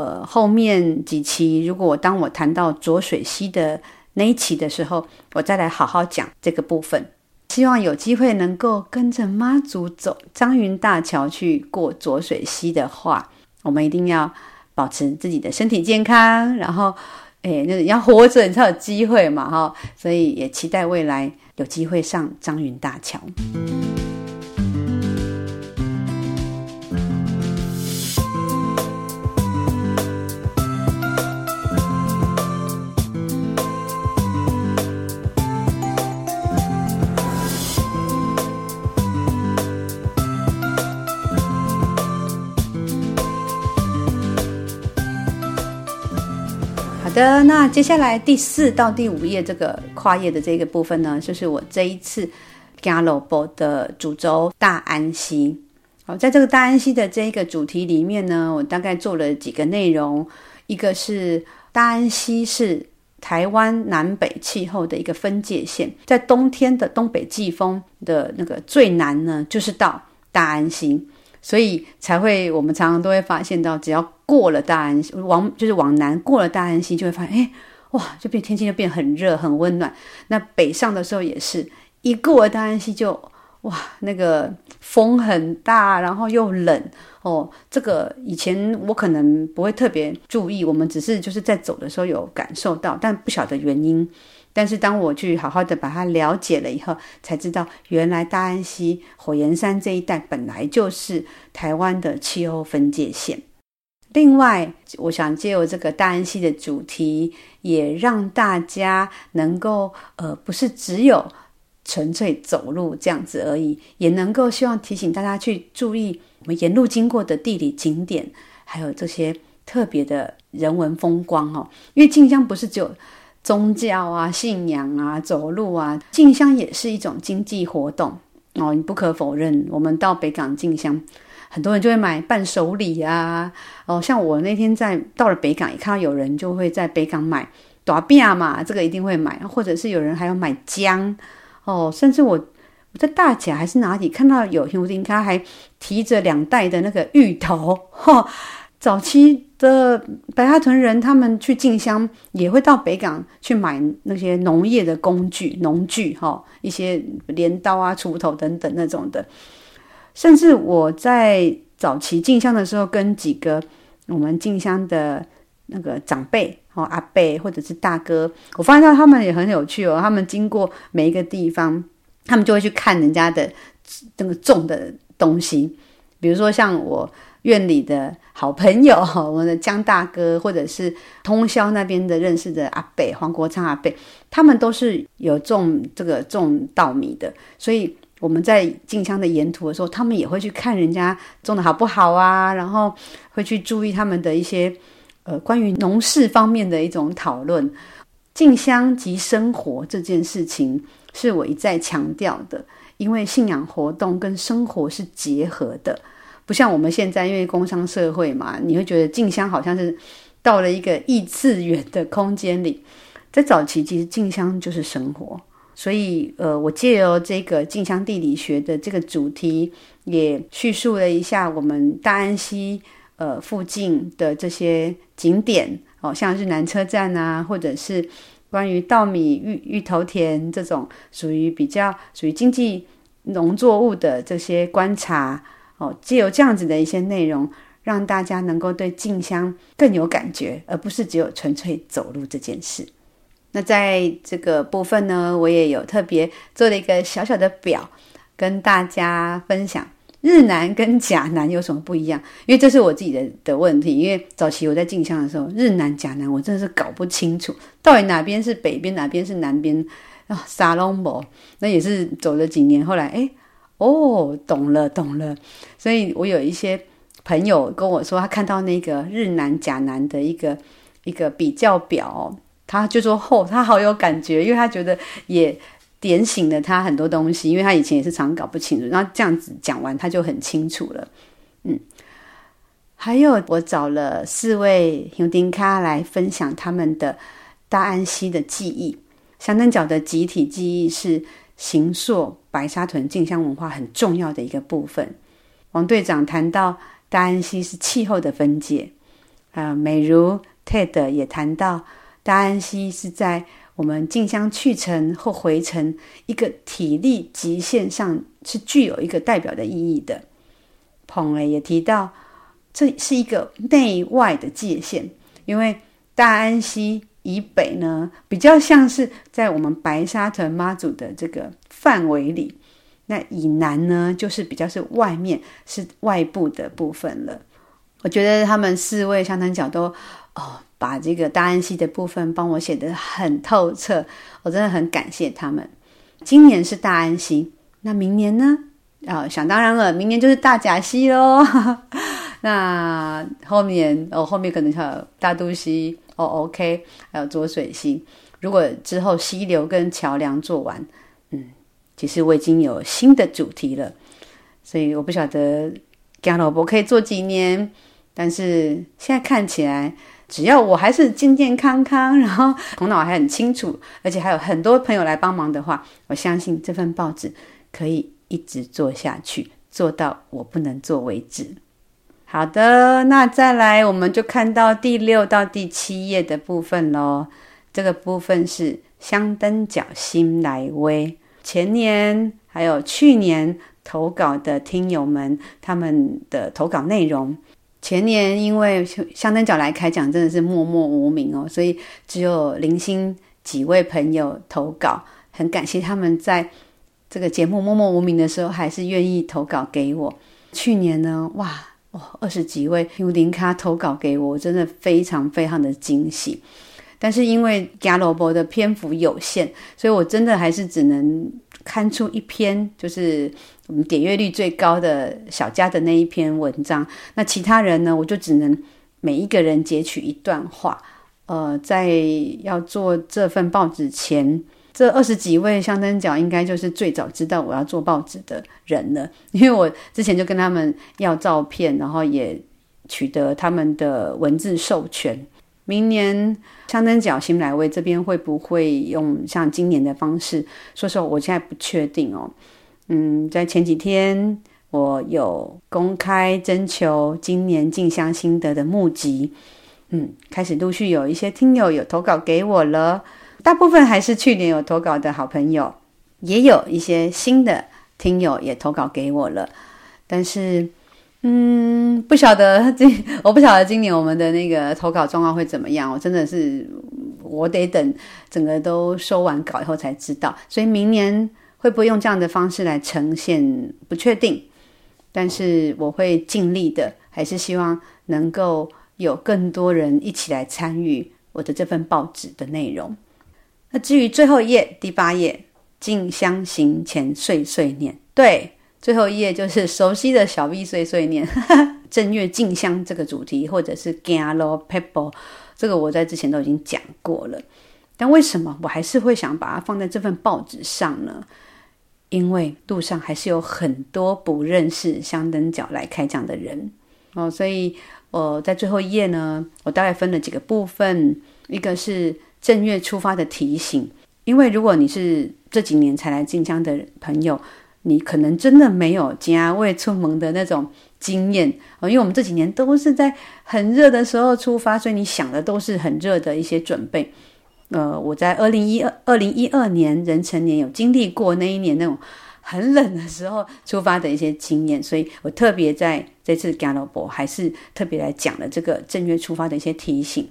[SPEAKER 1] 呃后面几期，如果当我谈到浊水溪的那一期的时候，我再来好好讲这个部分。希望有机会能够跟着妈祖走张云大桥去过浊水溪的话，我们一定要保持自己的身体健康，然后，诶，那要活着你才有机会嘛，哈，所以也期待未来有机会上张云大桥。的，那接下来第四到第五页这个跨页的这个部分呢，就是我这一次加罗波的主轴大安溪。好，在这个大安溪的这一个主题里面呢，我大概做了几个内容，一个是大安溪是台湾南北气候的一个分界线，在冬天的东北季风的那个最南呢，就是到大安溪。所以才会，我们常常都会发现到，只要过了大安溪，往就是往南过了大安溪，就会发现，哎，哇，就变天气就变很热，很温暖。那北上的时候也是，一过了大安溪就，哇，那个风很大，然后又冷哦。这个以前我可能不会特别注意，我们只是就是在走的时候有感受到，但不晓得原因。但是当我去好好的把它了解了以后，才知道原来大安溪、火焰山这一带本来就是台湾的气候分界线。另外，我想借由这个大安溪的主题，也让大家能够呃，不是只有纯粹走路这样子而已，也能够希望提醒大家去注意我们沿路经过的地理景点。还有这些特别的人文风光哦。因为晋江不是只有宗教啊、信仰啊、走路啊，进香也是一种经济活动哦。你不可否认，我们到北港进香，很多人就会买伴手礼啊。哦，像我那天在到了北港，也看到有人就会在北港买大饼嘛，这个一定会买，或者是有人还要买姜哦，甚至我我在大甲还是哪里看到有香灯脚还提着两袋的那个芋头，哈、早期的白沙屯人，他们去进香也会到北港去买那些农业的工具、农具，哈，一些镰刀啊、锄头等等那种的。甚至我在早期进香的时候，跟几个我们进香的那个长辈，哦，阿伯或者是大哥，我发现到他们也很有趣哦。他们经过每一个地方，他们就会去看人家的那个种的东西，比如说像我。院里的好朋友，我们的江大哥，或者是通霄那边的认识的阿伯黄国昌阿伯，他们都是有种这个种稻米的，所以我们在进香的沿途的时候，他们也会去看人家种的好不好啊，然后会去注意他们的一些呃关于农事方面的一种讨论。进香及生活这件事情是我一再强调的，因为信仰活动跟生活是结合的。不像我们现在，因为工商社会嘛，你会觉得静香好像是到了一个异次元的空间里。在早期，其实静香就是生活。所以，呃，我借由这个静香地理学的这个主题，也叙述了一下我们大安溪呃附近的这些景点哦，像日南车站啊，或者是关于稻米、芋芋头田这种属于比较属于经济农作物的这些观察。哦，借由这样子的一些内容，让大家能够对静香更有感觉，而不是只有纯粹走路这件事。那在这个部分呢，我也有特别做了一个小小的表，跟大家分享日南跟甲南有什么不一样。因为这是我自己的的问题，因为早期我在静香的时候，日南甲南我真的是搞不清楚，到底哪边是北边，哪边是南边啊？沙龙博，那也是走了几年，后来诶哦，懂了，懂了。所以我有一些朋友跟我说，他看到那个日南甲南的一个一个比较表，他就说：“哦，他好有感觉，因为他觉得也点醒了他很多东西，因为他以前也是常搞不清楚。然后这样子讲完，他就很清楚了。”嗯，还有我找了四位兄弟咖来分享他们的大安溪的记忆，香灯角的集体记忆是。形硕白沙屯进香文化很重要的一个部分。王队长谈到大安溪是气候的分界，啊，美如 Ted 也谈到大安溪是在我们进香去程或回程一个体力极限上是具有一个代表的意义的。彭磊也提到这是一个内外的界限，因为大安溪。以北呢，比较像是在我们白沙屯妈祖的这个范围里；那以南呢，就是比较是外面，是外部的部分了。我觉得他们四位香灯脚都哦，把这个大安溪的部分帮我写得很透彻，我真的很感谢他们。今年是大安溪，那明年呢？啊、想当然了，明年就是大甲溪喽。那后面哦，后面可能还有大肚溪。哦、，OK，还有浊水溪。如果之后溪流跟桥梁做完，嗯，其实我已经有新的主题了，所以我不晓得加罗博可以做几年。但是现在看起来，只要我还是健健康康，然后头脑还很清楚，而且还有很多朋友来帮忙的话，我相信这份报纸可以一直做下去，做到我不能做为止。好的，那再来，我们就看到第六到第七页的部分喽。这个部分是香灯脚心来威，前年还有去年投稿的听友们，他们的投稿内容。前年因为香灯脚来开讲，真的是默默无名哦，所以只有零星几位朋友投稿，很感谢他们在这个节目默默无名的时候，还是愿意投稿给我。去年呢，哇！哦，二十几位用林卡投稿给我，我真的非常非常的惊喜。但是因为加罗博的篇幅有限，所以我真的还是只能刊出一篇，就是我们点阅率最高的小佳的那一篇文章。那其他人呢，我就只能每一个人截取一段话。呃，在要做这份报纸前，这二十几位香灯角应该就是最早知道我要做报纸的人了，因为我之前就跟他们要照片，然后也取得他们的文字授权。明年香灯角新来位这边会不会用像今年的方式？说实话，我现在不确定哦。嗯，在前几天我有公开征求今年进香心得的募集，嗯，开始陆续有一些听友有投稿给我了。大部分还是去年有投稿的好朋友，也有一些新的听友也投稿给我了，但是。嗯，不晓得今我不晓得今年我们的那个投稿状况会怎么样。我真的是我得等整个都收完稿以后才知道。所以明年会不会用这样的方式来呈现，不确定。但是我会尽力的，还是希望能够有更多人一起来参与我的这份报纸的内容。那至于最后一页，第八页，进香行前碎碎念，对。最后一页就是熟悉的小 V 碎碎念，正月进香这个主题，或者是 Gallo Peppo，这个我在之前都已经讲过了。但为什么我还是会想把它放在这份报纸上呢？因为路上还是有很多不认识香灯角来开讲的人哦，所以我在最后一页呢，我大概分了几个部分，一个是正月出发的提醒，因为如果你是这几年才来晋江的朋友。你可能真的没有家未出门的那种经验哦，因为我们这几年都是在很热的时候出发，所以你想的都是很热的一些准备。呃，我在二零一二二零一二年壬辰年有经历过那一年那种很冷的时候出发的一些经验，所以我特别在这次 Gallo 还是特别来讲了这个正月出发的一些提醒。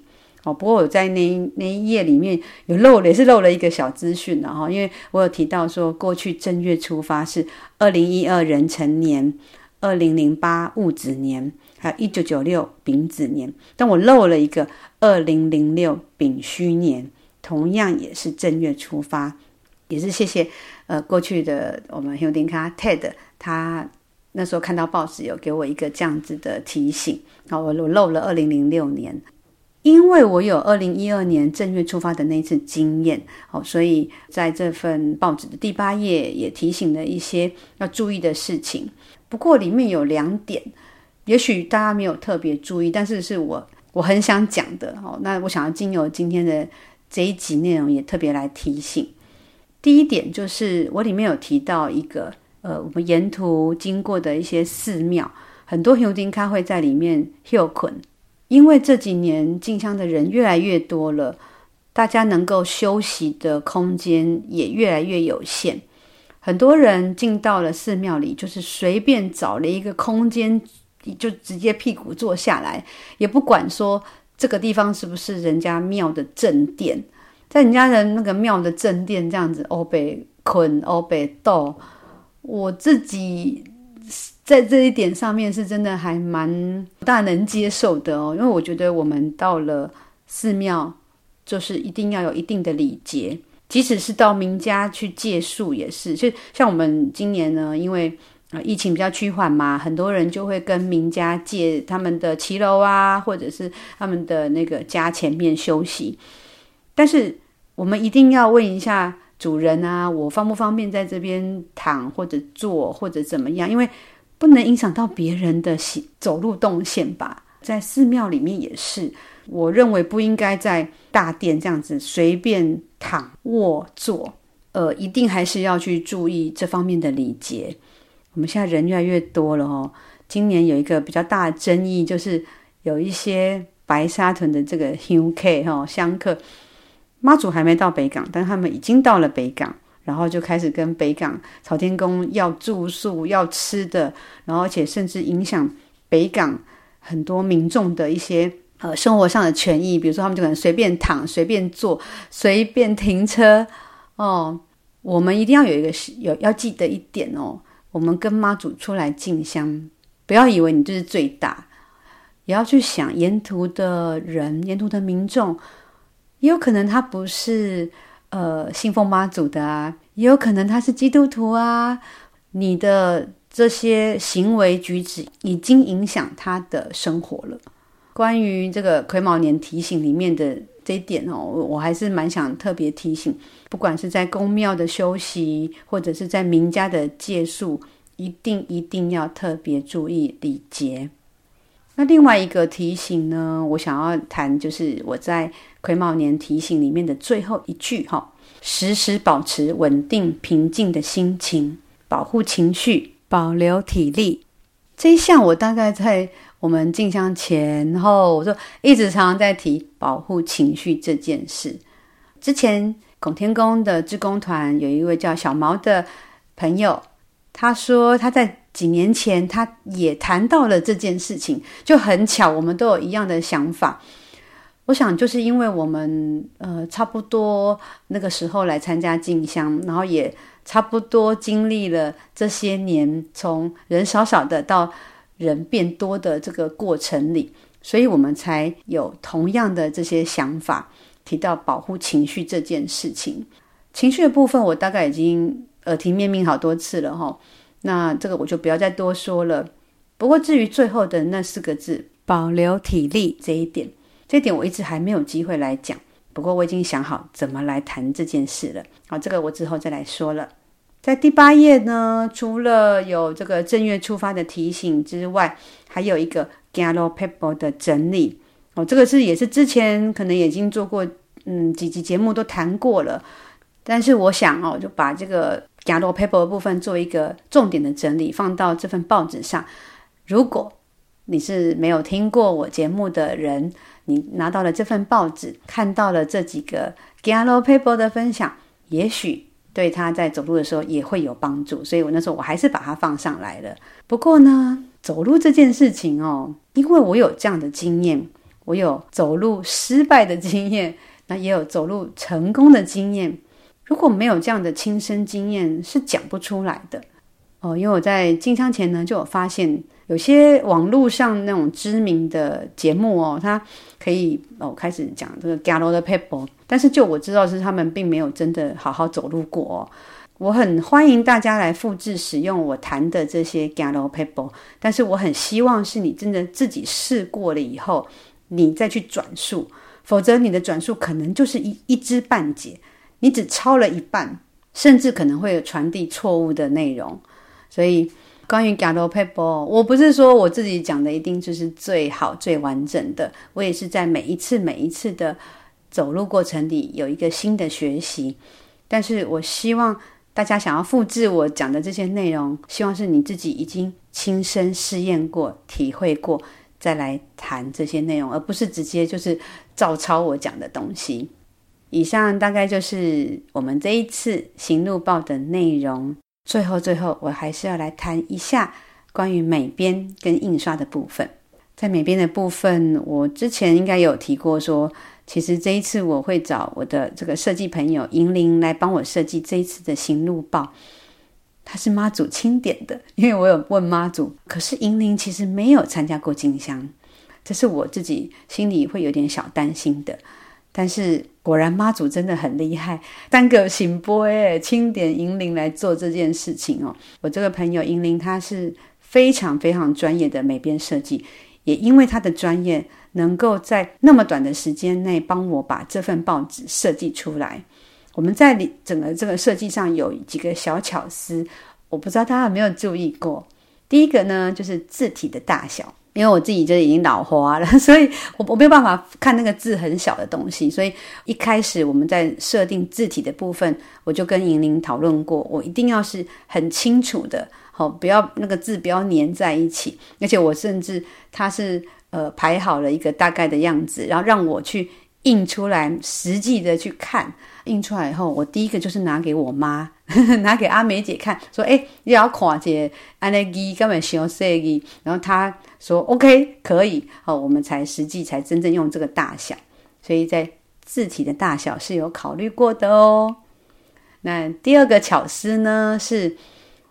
[SPEAKER 1] 不过我在那那一页里面有漏了，也是漏了一个小资讯的哈，因为我有提到说，过去正月出发是二零一二壬辰年、二零零八戊子年，还有一九九六丙子年，但我漏了一个二零零六丙戌年，同样也是正月出发，也是谢谢呃过去的我们兄弟卡 Ted，他那时候看到报纸有给我一个这样子的提醒，好，我我漏了二零零六年。因为我有二零一二年正月出发的那次经验，哦，所以在这份报纸的第八页也提醒了一些要注意的事情。不过里面有两点，也许大家没有特别注意，但是是我我很想讲的哦。那我想要经由今天的这一集内容，也特别来提醒。第一点就是我里面有提到一个，呃，我们沿途经过的一些寺庙，很多香灯脚会在里面休困。因为这几年进香的人越来越多了，大家能够休息的空间也越来越有限。很多人进到了寺庙里，就是随便找了一个空间，就直接屁股坐下来，也不管说这个地方是不是人家庙的正殿。在人家的那个庙的正殿这样子，欧北困欧北斗，我自己。在这一点上面是真的还蛮大能接受的哦，因为我觉得我们到了寺庙，就是一定要有一定的礼节，即使是到民家去借宿也是。就像我们今年呢，因为呃疫情比较趋缓嘛，很多人就会跟民家借他们的骑楼啊，或者是他们的那个家前面休息。但是我们一定要问一下主人啊，我方不方便在这边躺或者坐或者怎么样？因为不能影响到别人的行走路动线吧？在寺庙里面也是，我认为不应该在大殿这样子随便躺卧坐，呃，一定还是要去注意这方面的礼节。我们现在人越来越多了哦，今年有一个比较大的争议，就是有一些白沙屯的这个香客哈香客，妈祖还没到北港，但他们已经到了北港。然后就开始跟北港朝天宫要住宿、要吃的，然后而且甚至影响北港很多民众的一些呃生活上的权益，比如说他们就可能随便躺、随便坐、随便停车哦。我们一定要有一个有要记得一点哦，我们跟妈祖出来进香，不要以为你就是最大，也要去想沿途的人、沿途的民众，也有可能他不是。呃，信奉妈祖的啊，也有可能他是基督徒啊，你的这些行为举止已经影响他的生活了。关于这个癸卯年提醒里面的这一点哦，我还是蛮想特别提醒，不管是在宫庙的休息，或者是在民家的借宿，一定一定要特别注意礼节。那另外一个提醒呢，我想要谈就是我在癸卯年提醒里面的最后一句哈，时时保持稳定平静的心情，保护情绪，保留体力。这一项我大概在我们进香前后，我就一直常常在提保护情绪这件事。之前拱天宫的志工团有一位叫小毛的朋友，他说他在。几年前，他也谈到了这件事情，就很巧，我们都有一样的想法。我想，就是因为我们呃差不多那个时候来参加进香，然后也差不多经历了这些年从人少少的到人变多的这个过程里，所以我们才有同样的这些想法，提到保护情绪这件事情。情绪的部分，我大概已经耳提面命好多次了哈。那这个我就不要再多说了。不过至于最后的那四个字“保留体力”这一点，这点我一直还没有机会来讲。不过我已经想好怎么来谈这件事了。好，这个我之后再来说了。在第八页呢，除了有这个正月出发的提醒之外，还有一个 Gallo Paper ”的整理。哦，这个是也是之前可能已经做过，嗯，几集节目都谈过了。但是我想哦，就把这个。行路撇步的部分做一个重点的整理，放到这份报纸上。如果你是没有听过我节目的人，你拿到了这份报纸，看到了这几个 Gallo Paper 的分享，也许对他在走路的时候也会有帮助。所以我那时候我还是把它放上来了。不过呢，走路这件事情哦，因为我有这样的经验，我有走路失败的经验，那也有走路成功的经验。如果没有这样的亲身经验，是讲不出来的哦。因为我在进香前呢，就有发现有些网络上那种知名的节目哦，它可以哦开始讲这个行路的撇步，但是就我知道是他们并没有真的好好走路过哦。我很欢迎大家来复制使用我谈的这些行路撇步，但是我很希望是你真的自己试过了以后，你再去转述，否则你的转述可能就是一一知半解。你只抄了一半，甚至可能会有传递错误的内容。所以，关于行路撇步，我不是说我自己讲的一定就是最好、最完整的。我也是在每一次、每一次的走路过程里有一个新的学习。但是我希望大家想要复制我讲的这些内容，希望是你自己已经亲身试验过、体会过，再来谈这些内容，而不是直接就是照抄我讲的东西。以上大概就是我们这一次行路报的内容。最后，最后，我还是要来谈一下关于美编跟印刷的部分。在美编的部分，我之前应该有提过说，其实这一次我会找我的这个设计朋友银铃来帮我设计这一次的行路报。他是妈祖钦点的，因为我有问妈祖，可是银铃其实没有参加过进香，这是我自己心里会有点小担心的。但是果然妈祖真的很厉害，单个行播诶，清点银铃来做这件事情哦。我这个朋友银铃，他是非常非常专业的美编设计，也因为他的专业，能够在那么短的时间内帮我把这份报纸设计出来。我们在整个这个设计上有几个小巧思，我不知道大家有没有注意过。第一个呢，就是字体的大小。因为我自己就已经老花了，所以我我没有办法看那个字很小的东西，所以一开始我们在设定字体的部分，我就跟银铃讨论过，我一定要是很清楚的，好，不要那个字不要粘在一起，而且我甚至它是呃排好了一个大概的样子，然后让我去印出来，实际的去看。印出来以后，我第一个就是拿给我妈，拿给阿梅姐看，说：“哎，你要看姐安那字根本小细字。”然后她说：“OK，可以。”好，我们才实际才真正用这个大小，所以在字体的大小是有考虑过的哦。那第二个巧思呢，是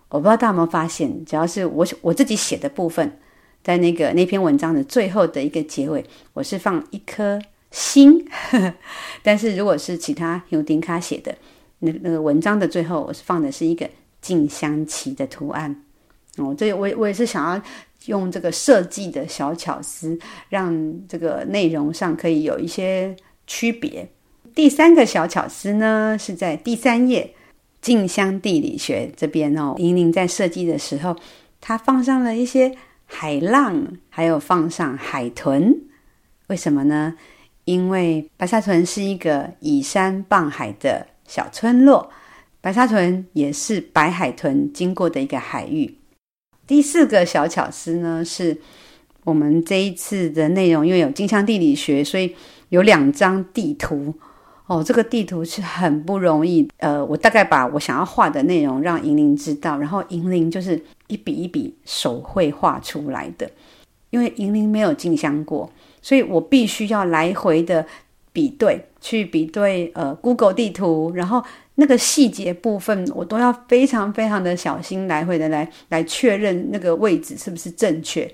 [SPEAKER 1] 我不知道大家有没有发现，只要是我我自己写的部分，在那个那篇文章的最后的一个结尾，我是放一颗。心，但是如果是其他有丁卡写的那那个文章的最后，我是放的是一个“静香旗的图案。哦，这我我也是想要用这个设计的小巧思，让这个内容上可以有一些区别。第三个小巧思呢，是在第三页静香地理学这边哦。银铃在设计的时候，她放上了一些海浪，还有放上海豚。为什么呢？因为白沙屯是一个以山傍海的小村落，白沙屯也是白海豚经过的一个海域。第四个小巧思呢，是我们这一次的内容，因为有进香地理学，所以有两张地图哦。这个地图是很不容易，呃，我大概把我想要画的内容让银铃知道，然后银铃就是一笔一笔手绘画出来的。因为银铃没有进香过，所以我必须要来回的比对，去比对呃 Google 地图，然后。那个细节部分，我都要非常非常的小心，来回的来来确认那个位置是不是正确。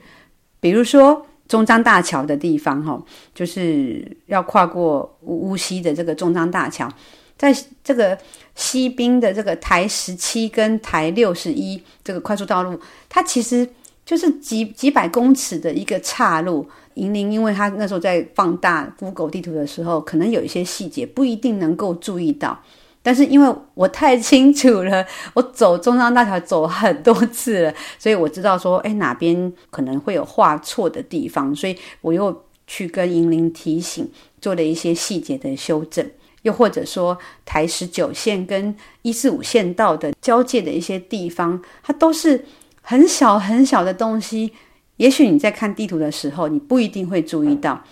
[SPEAKER 1] 比如说中彰大桥的地方，哈，就是要跨过乌溪的这个中彰大桥，在这个西滨的这个台十七跟台六十一这个快速道路，它其实就是几几百公尺的一个岔路。银铃，因为他那时候在放大 Google 地图的时候，可能有一些细节不一定能够注意到。但是因为我太清楚了，我走中央大桥走很多次了，所以我知道说，哎，哪边可能会有画错的地方，所以我又去跟银铃提醒，做了一些细节的修正。又或者说，台十九线跟一四五线道的交界的一些地方，它都是很小很小的东西，也许你在看地图的时候，你不一定会注意到，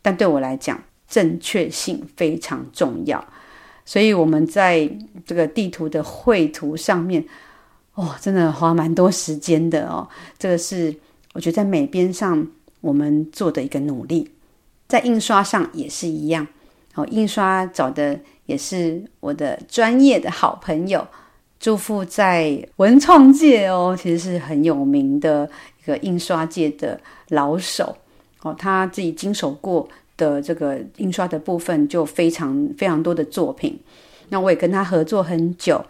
[SPEAKER 1] 但对我来讲，正确性非常重要。所以我们在这个地图的绘图上面，哦，真的花蛮多时间的哦。这个是我觉得在美编上我们做的一个努力，在印刷上也是一样。哦，印刷找的也是我的专业的好朋友，祝福在文创界哦，其实是很有名的一个印刷界的老手哦，他自己经手过。的这个印刷的部分就非常非常多的作品，那我也跟他合作很久。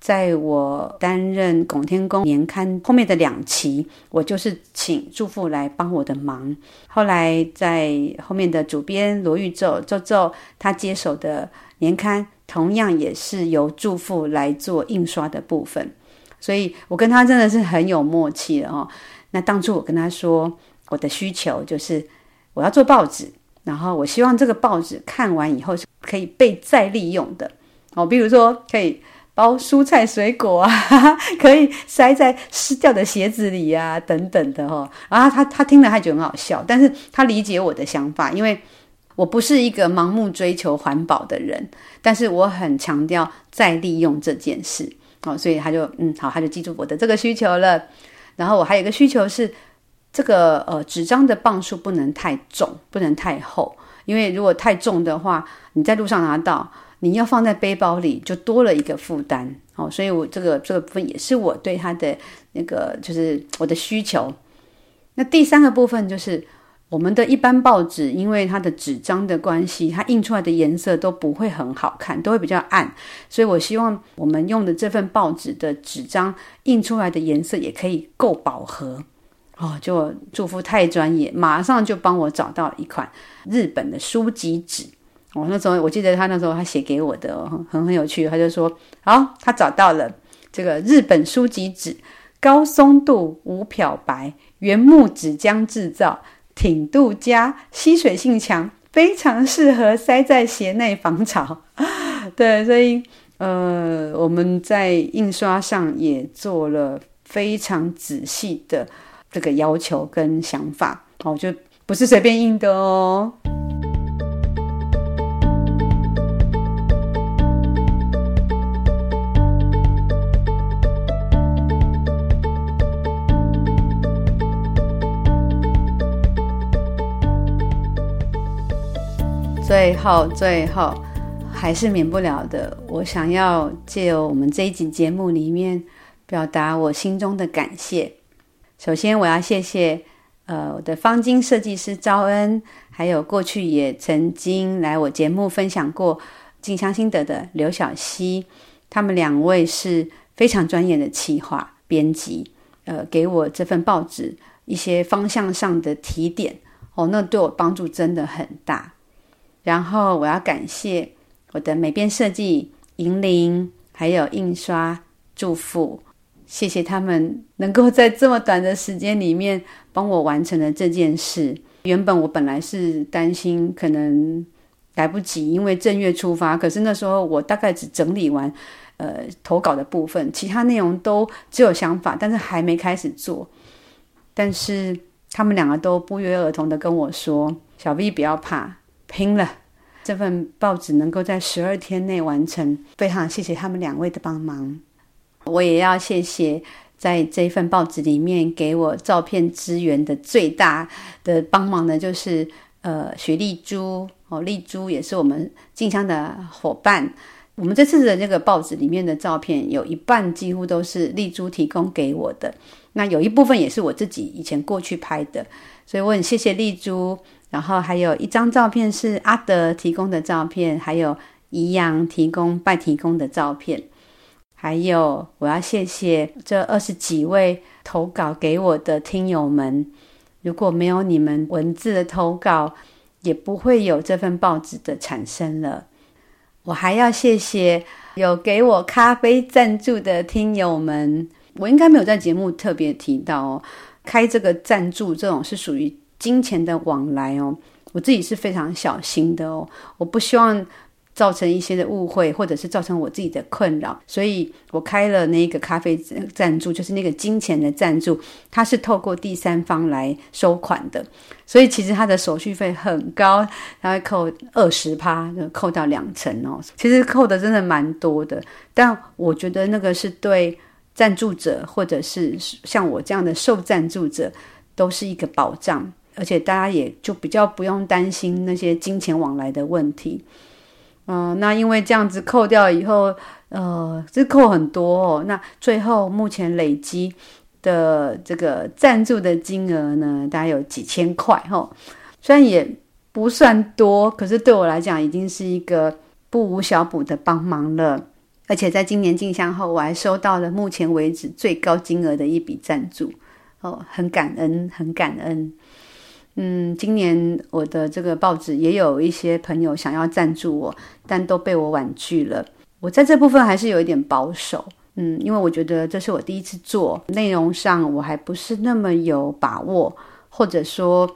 [SPEAKER 1] 在我担任拱天宫年刊后面的两期，我就是请祝福来帮我的忙。后来在后面的主编罗玉宙宙宙，他接手的年刊，同样也是由祝福来做印刷的部分。所以我跟他真的是很有默契的哦。那当初我跟他说，我的需求就是我要做报纸。然后我希望这个报纸看完以后是可以被再利用的哦，比如说可以包蔬菜水果啊，可以塞在湿掉的鞋子里啊，等等的哈。啊他他听了他觉得很好笑，但是他理解我的想法，因为我不是一个盲目追求环保的人，但是我很强调再利用这件事哦，所以他就嗯好，他就记住我的这个需求了。然后我还有一个需求是。这个呃纸张的磅数不能太重，不能太厚，因为如果太重的话，你在路上拿到，你要放在背包里就多了一个负担哦。所以我这个这个部分也是我对他的那个就是我的需求。那第三个部分就是我们的一般报纸，因为它的纸张的关系，它印出来的颜色都不会很好看，都会比较暗，所以我希望我们用的这份报纸的纸张印出来的颜色也可以够饱和。哦，就祝福太专业，马上就帮我找到一款日本的书籍纸。哦，那时候我记得他那时候他写给我的，很很有趣。他就说，好，他找到了这个日本书籍纸，高松度、无漂白，原木纸浆制造，挺度佳，吸水性强，非常适合塞在鞋内防潮。对，所以呃，我们在印刷上也做了非常仔细的。这个要求跟想法哦，就不是随便印的哦。最后，最后还是免不了的，我想要借由我们这一集节目里面，表达我心中的感谢。首先，我要谢谢呃我的方巾设计师招恩，还有过去也曾经来我节目分享过静香心得的刘小溪，他们两位是非常专业的企划编辑，呃，给我这份报纸一些方向上的提点哦，那对我帮助真的很大。然后我要感谢我的美编设计银铃，还有印刷祝福，谢谢他们能够在这么短的时间里面帮我完成了这件事。原本我本来是担心可能来不及，因为正月出发。可是那时候我大概只整理完呃投稿的部分，其他内容都只有想法，但是还没开始做。但是他们两个都不约而同的跟我说：“小 V 不要怕，拼了！这份报纸能够在十二天内完成，非常谢谢他们两位的帮忙。我也要谢谢。”在这份报纸里面，给我照片资源的最大的帮忙呢，就是呃，雪丽珠哦，丽珠也是我们静香的伙伴。我们这次的这个报纸里面的照片，有一半几乎都是丽珠提供给我的，那有一部分也是我自己以前过去拍的，所以我很谢谢丽珠。然后还有一张照片是阿德提供的照片，还有宜阳提供拜提供的照片。还有，我要谢谢这二十几位投稿给我的听友们。如果没有你们文字的投稿，也不会有这份报纸的产生了。我还要谢谢有给我咖啡赞助的听友们。我应该没有在节目特别提到哦，开这个赞助这种是属于金钱的往来哦。我自己是非常小心的哦，我不希望。造成一些的误会，或者是造成我自己的困扰，所以我开了那个咖啡赞助，就是那个金钱的赞助，它是透过第三方来收款的，所以其实它的手续费很高，它会扣二十趴，扣到两成哦，其实扣的真的蛮多的，但我觉得那个是对赞助者或者是像我这样的受赞助者都是一个保障，而且大家也就比较不用担心那些金钱往来的问题。嗯、那因为这样子扣掉以后，呃，这扣很多哦。那最后目前累积的这个赞助的金额呢，大概有几千块哈、哦。虽然也不算多，可是对我来讲已经是一个不无小补的帮忙了。而且在今年进香后，我还收到了目前为止最高金额的一笔赞助哦，很感恩，很感恩。嗯，今年我的这个报纸也有一些朋友想要赞助我，但都被我婉拒了。我在这部分还是有一点保守，嗯，因为我觉得这是我第一次做，内容上我还不是那么有把握，或者说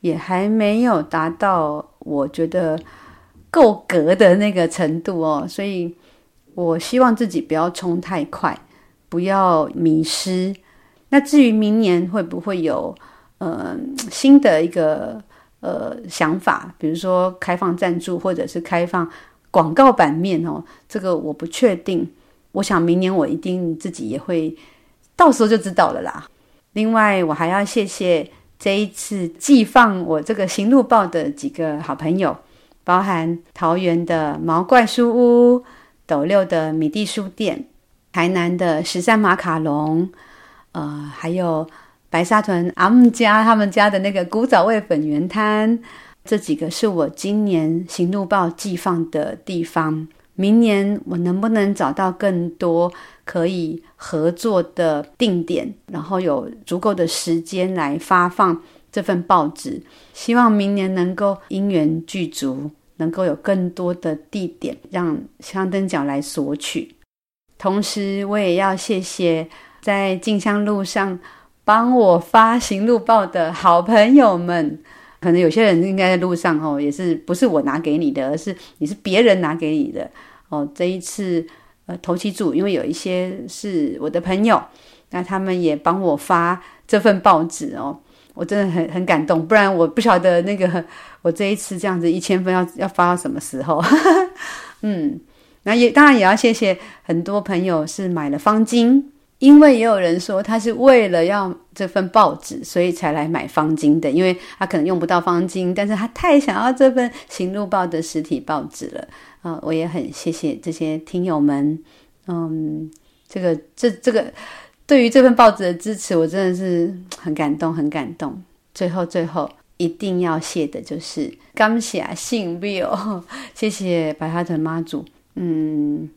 [SPEAKER 1] 也还没有达到我觉得够格的那个程度哦，所以我希望自己不要冲太快，不要迷失。那至于明年会不会有？呃，新的一个呃想法，比如说开放赞助，或者是开放广告版面哦，这个我不确定。我想明年我一定自己也会，到时候就知道了啦。另外，我还要谢谢这一次寄放我这个行路报的几个好朋友，包含桃园的毛怪书屋、斗六的米蒂书店、台南的十三马卡龙，呃，还有。白沙屯阿姆家他们家的那个古早味粉圆摊，这几个是我今年行路报寄放的地方。明年我能不能找到更多可以合作的定点，然后有足够的时间来发放这份报纸？希望明年能够因缘具足，能够有更多的地点让香灯角来索取。同时，我也要谢谢在静香路上。帮我发行路报的好朋友们，可能有些人应该在路上哦，也是不是我拿给你的，而是你是别人拿给你的哦。这一次呃，头七组，因为有一些是我的朋友，那他们也帮我发这份报纸哦，我真的很很感动。不然我不晓得那个我这一次这样子一千分要要发到什么时候。嗯，那也当然也要谢谢很多朋友是买了方巾。因为也有人说他是为了要这份报纸，所以才来买方巾的。因为他可能用不到方巾，但是他太想要这份《行路报》的实体报纸了啊、我也很谢谢这些听友们，嗯，这个这这个对于这份报纸的支持，我真的是很感动，很感动。最后最后一定要谢的就是感谢信 Bill，谢谢白沙屯妈祖，嗯。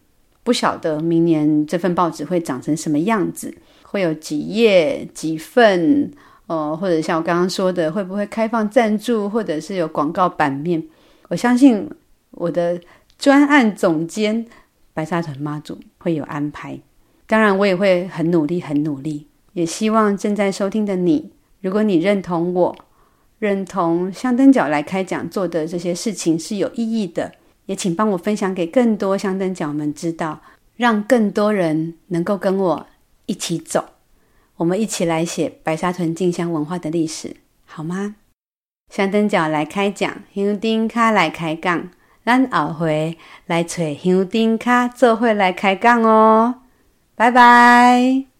[SPEAKER 1] 不晓得明年这份报纸会长成什么样子，会有几页几份，呃，或者像我刚刚说的，会不会开放赞助，或者是有广告版面？我相信我的专案总监白沙屯妈祖会有安排。当然，我也会很努力，很努力。也希望正在收听的你，如果你认同我，认同香灯脚来开讲做的这些事情是有意义的。也请帮我分享给更多香灯脚们知道，让更多人能够跟我一起走，我们一起来写白沙屯进香文化的历史，好吗？香灯脚来开讲，香灯脚来开杠，咱后回来找香灯脚做伙来开杠哦，拜拜。